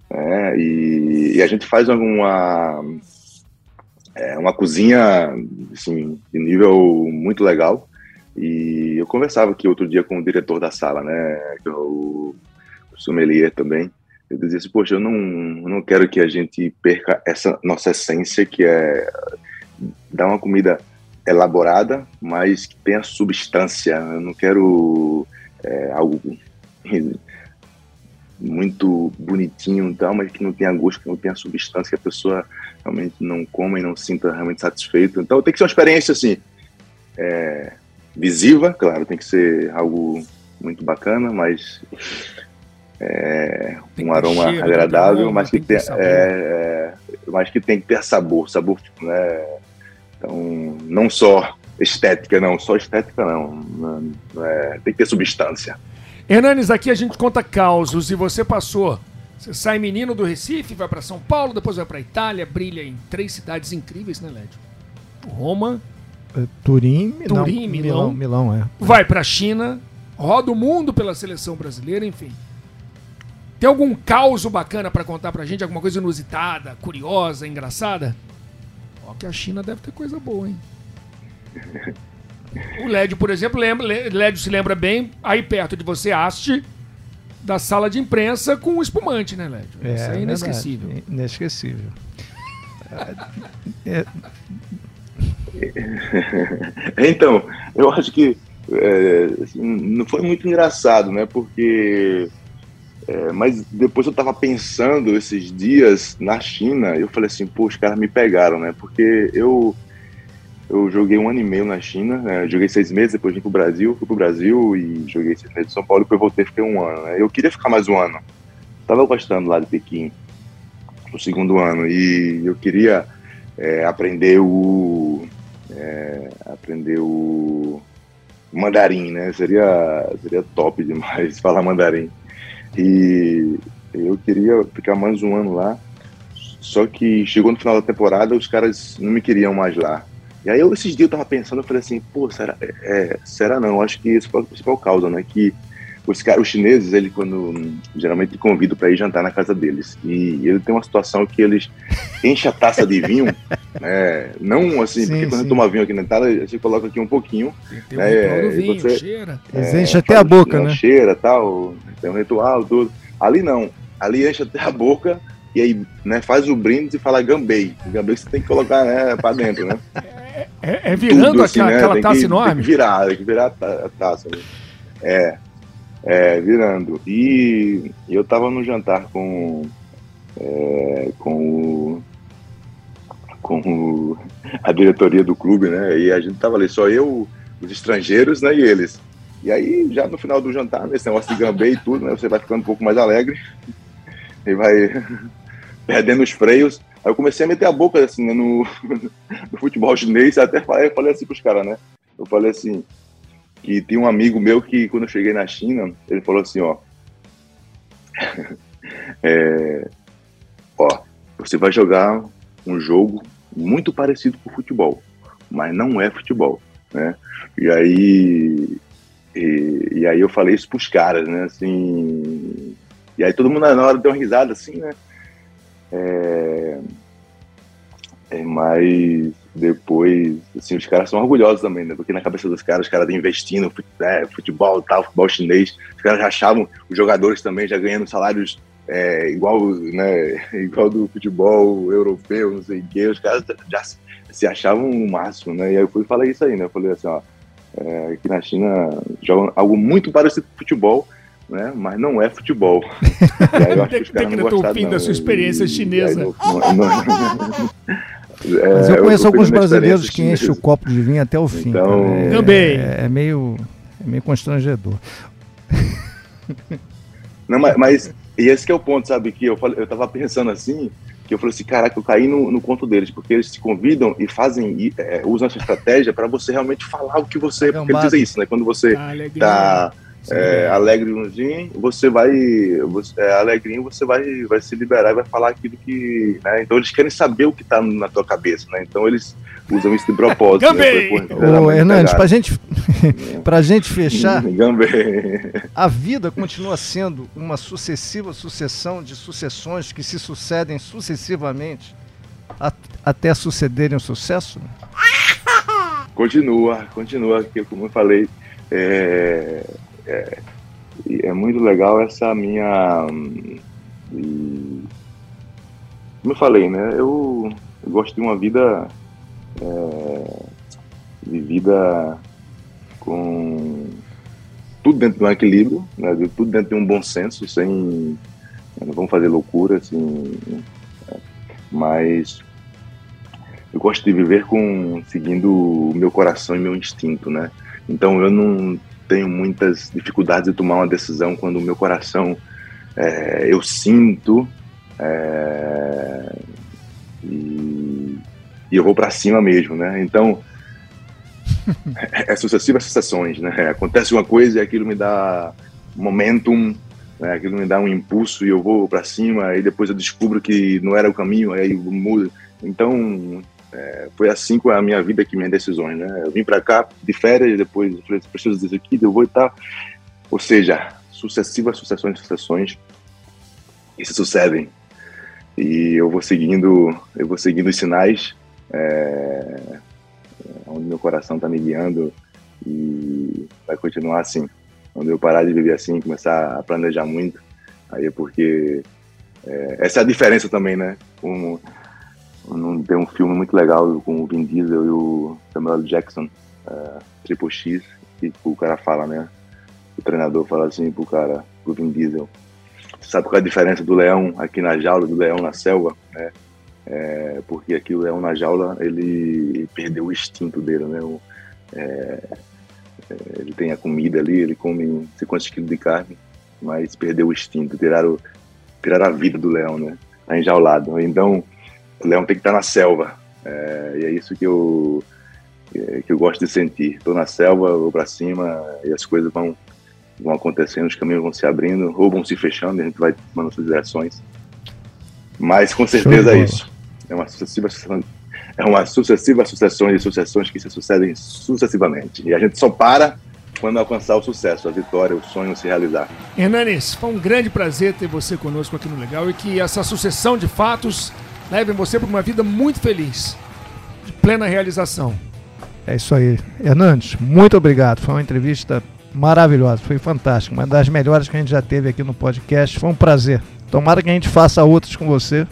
né, e, e, a gente faz alguma é, uma cozinha assim, de nível muito legal. E eu conversava aqui outro dia com o diretor da sala, né, que é o, o sommelier também. Eu dizia assim, poxa, eu não, não quero que a gente perca essa nossa essência, que é dar uma comida elaborada, mas que tenha substância. Eu não quero é, algo muito bonitinho e tal, mas que não tenha gosto, que não tenha substância, que a pessoa realmente não coma e não sinta realmente satisfeito. Então tem que ser uma experiência assim, é, visiva, claro, tem que ser algo muito bacana, mas é, um aroma cheiro, agradável, mas que, tem, é, é, mas que tem que ter sabor, sabor, né? Então, não só estética, não, só estética não, é, tem que ter substância. Hernanes, aqui a gente conta causos e você passou. Você sai menino do Recife, vai para São Paulo, depois vai para Itália, brilha em três cidades incríveis, né, Lédio? Roma, é, Turim, Milão, Turim, Milão, Milão, Milão, é. Vai para a China, roda o mundo pela seleção brasileira, enfim. Tem algum caos bacana para contar pra gente? Alguma coisa inusitada, curiosa, engraçada? Ó, que a China deve ter coisa boa, hein? O Lédio, por exemplo, lembra, Lédio se lembra bem, aí perto de você, haste da sala de imprensa com o espumante, né, Lédio? É, Isso é inesquecível. Verdade, inesquecível. é, então, eu acho que é, assim, não foi muito engraçado, né? Porque. É, mas depois eu tava pensando esses dias na China, eu falei assim, pô, os caras me pegaram, né? Porque eu, eu joguei um ano e meio na China, né? joguei seis meses, depois vim pro Brasil, fui pro Brasil e joguei seis meses em São Paulo, depois voltei fiquei um ano. Né? Eu queria ficar mais um ano. Tava gostando lá de Pequim, no segundo ano, e eu queria é, aprender o é, aprender o mandarim, né? Seria, seria top demais falar mandarim. E eu queria ficar mais um ano lá, só que chegou no final da temporada, os caras não me queriam mais lá. E aí eu, esses dias eu tava pensando, eu falei assim, pô, será, é, será não? Acho que esse foi o principal causa, né? Que os, caras, os chineses, ele quando geralmente convidam para ir jantar na casa deles. E ele tem uma situação que eles enchem a taça de vinho, né? Não assim, sim, porque quando sim. toma vinho aqui na Itália, você coloca aqui um pouquinho. Tem né? vinho, você, cheira. É, enche até a boca, né? Cheira tal, tem um ritual, tudo. Ali não. Ali enche até a boca e aí né, faz o brinde e fala gambei. Gambei você tem que colocar né, para dentro, né? É, é, é virando assim, aquela, né? aquela taça que, enorme? Tem que virar, tem que virar a taça. Né? É. É, virando. E eu estava no jantar com, é, com, o, com o, a diretoria do clube, né? E a gente tava ali, só eu, os estrangeiros, né? E eles. E aí, já no final do jantar, nesse negócio de gambê e tudo, né? Você vai ficando um pouco mais alegre e vai perdendo os freios. Aí eu comecei a meter a boca, assim, né, no, no futebol chinês. Até falei, falei assim pros caras, né? Eu falei assim, que tem um amigo meu que, quando eu cheguei na China, ele falou assim, ó, é, ó, você vai jogar um jogo muito parecido com futebol, mas não é futebol, né? E aí, e, e aí eu falei isso pros caras, né? Assim, e aí todo mundo na hora deu uma risada, assim, né? É, é, mas depois, assim, os caras são orgulhosos também, né? Porque na cabeça dos caras, os caras investindo né, futebol tal, futebol chinês, os caras já achavam os jogadores também já ganhando salários é, igual, né, igual do futebol europeu, não sei o quê, os caras já se achavam o máximo, né? E aí eu fui falar isso aí, né? Eu falei assim, ó, é, aqui na China jogam algo muito parecido com futebol, né? Mas não é futebol. E aí eu acho que os caras não gostaram. o fim não. da sua experiência e, chinesa. Não, não, é, Mas eu conheço eu alguns brasileiros que enchem o copo de vinho até o fim. Então, é, Também. É, é, meio, é meio constrangedor. Não, mas, mas e esse é o ponto, sabe? Que eu, falei, eu tava pensando assim, que eu falei assim, caraca, eu caí no, no conto deles, porque eles te convidam e fazem, é, usam essa estratégia para você realmente falar o que você. Porque eles dizem isso, né? Quando você ah, tá é, alegre dia, você vai. Você, é, alegrinho, você vai, vai se liberar e vai falar aquilo que. Né? Então eles querem saber o que está na tua cabeça, né? Então eles usam isso de propósito. Gambei! Né? Ô, Hernandes, pra gente, pra gente fechar, a vida continua sendo uma sucessiva sucessão de sucessões que se sucedem sucessivamente até sucederem o sucesso? Continua, continua, como eu falei. É, é, é muito legal essa minha. E, como eu falei, né? Eu, eu gosto de uma vida é, vivida com tudo dentro de um equilíbrio, né, tudo dentro de um bom senso, sem. Não vamos fazer loucura, assim. Mas eu gosto de viver com seguindo o meu coração e meu instinto, né? Então eu não tenho muitas dificuldades de tomar uma decisão quando o meu coração é, eu sinto é, e, e, eu vou para cima mesmo, né? Então é, é sucessivas sucessões, né? Acontece uma coisa e aquilo me dá momentum, né? aquilo me dá um impulso e eu vou para cima e depois eu descubro que não era o caminho, aí muda. Então é, foi assim com a minha vida que minhas decisões, né? Eu vim para cá de férias, depois falei, preciso disso aqui, eu vou e tal. Ou seja, sucessivas sucessões, sucessões que se sucedem. E eu vou seguindo, eu vou seguindo os sinais, é, onde meu coração está me guiando e vai continuar assim. Quando eu parar de viver assim, começar a planejar muito, aí é porque é, essa é a diferença também, né? Como tem um filme muito legal com o Vin Diesel e o Samuel Jackson, uh, Triple X, que o cara fala, né? O treinador fala assim pro cara, pro Vin Diesel, sabe qual é a diferença do leão aqui na jaula do leão na selva, né? É, porque aqui o leão na jaula, ele perdeu o instinto dele, né? O, é, é, ele tem a comida ali, ele come não sei quantos quilos de carne, mas perdeu o instinto, tiraram, tiraram a vida do leão, né? Tá enjaulado. Então, o leão tem que estar na selva. É, e é isso que eu, é, que eu gosto de sentir. Estou na selva, vou para cima e as coisas vão, vão acontecendo, os caminhos vão se abrindo, ou vão se fechando e a gente vai tomando suas direções. Mas com certeza é isso. É uma sucessiva é uma sucessiva sucessão de sucessões que se sucedem sucessivamente. E a gente só para quando alcançar o sucesso, a vitória, o sonho se realizar. Hernanes, foi um grande prazer ter você conosco aqui no Legal e que essa sucessão de fatos levem você para uma vida muito feliz, de plena realização. É isso aí. Hernandes, muito obrigado. Foi uma entrevista maravilhosa, foi fantástico. Uma das melhores que a gente já teve aqui no podcast. Foi um prazer. Tomara que a gente faça outras com você.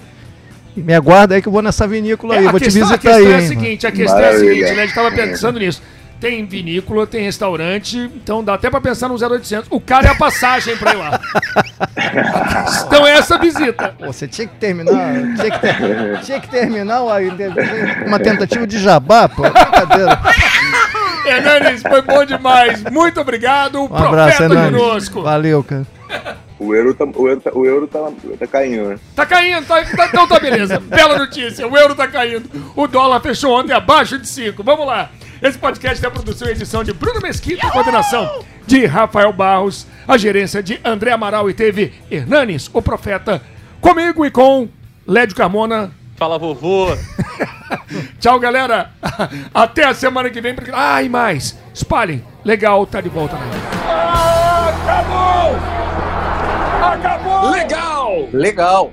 E me aguarda aí que eu vou nessa vinícola é, aí, vou questão, te visitar aí. A questão é a seguinte, a questão Maravilha. é a seguinte, né? A gente estava pensando nisso. Tem vinícola, tem restaurante, então dá até para pensar no 0800. O cara é a passagem para ir lá. então é essa visita. Pô, você tinha que terminar, tinha que, ter, tinha que terminar uma tentativa de jabá, pô. Brincadeira. Hernanes, foi bom demais. Muito obrigado. Um abraço, Hernandes. conosco. Valeu, cara. O euro, tá, o euro, tá, o euro tá, tá caindo, né? Tá caindo, tá, tá, então tá beleza. Bela notícia, o euro tá caindo. O dólar fechou ontem abaixo de 5. Vamos lá. Esse podcast é a produção e edição de Bruno Mesquita, coordenação de Rafael Barros, a gerência de André Amaral e teve Hernanes, o profeta, comigo e com Lédio Carmona. Fala, vovô. Tchau, galera. Até a semana que vem. Ah, e mais. Espalhem. Legal, tá de volta. Ah, acabou! Legal!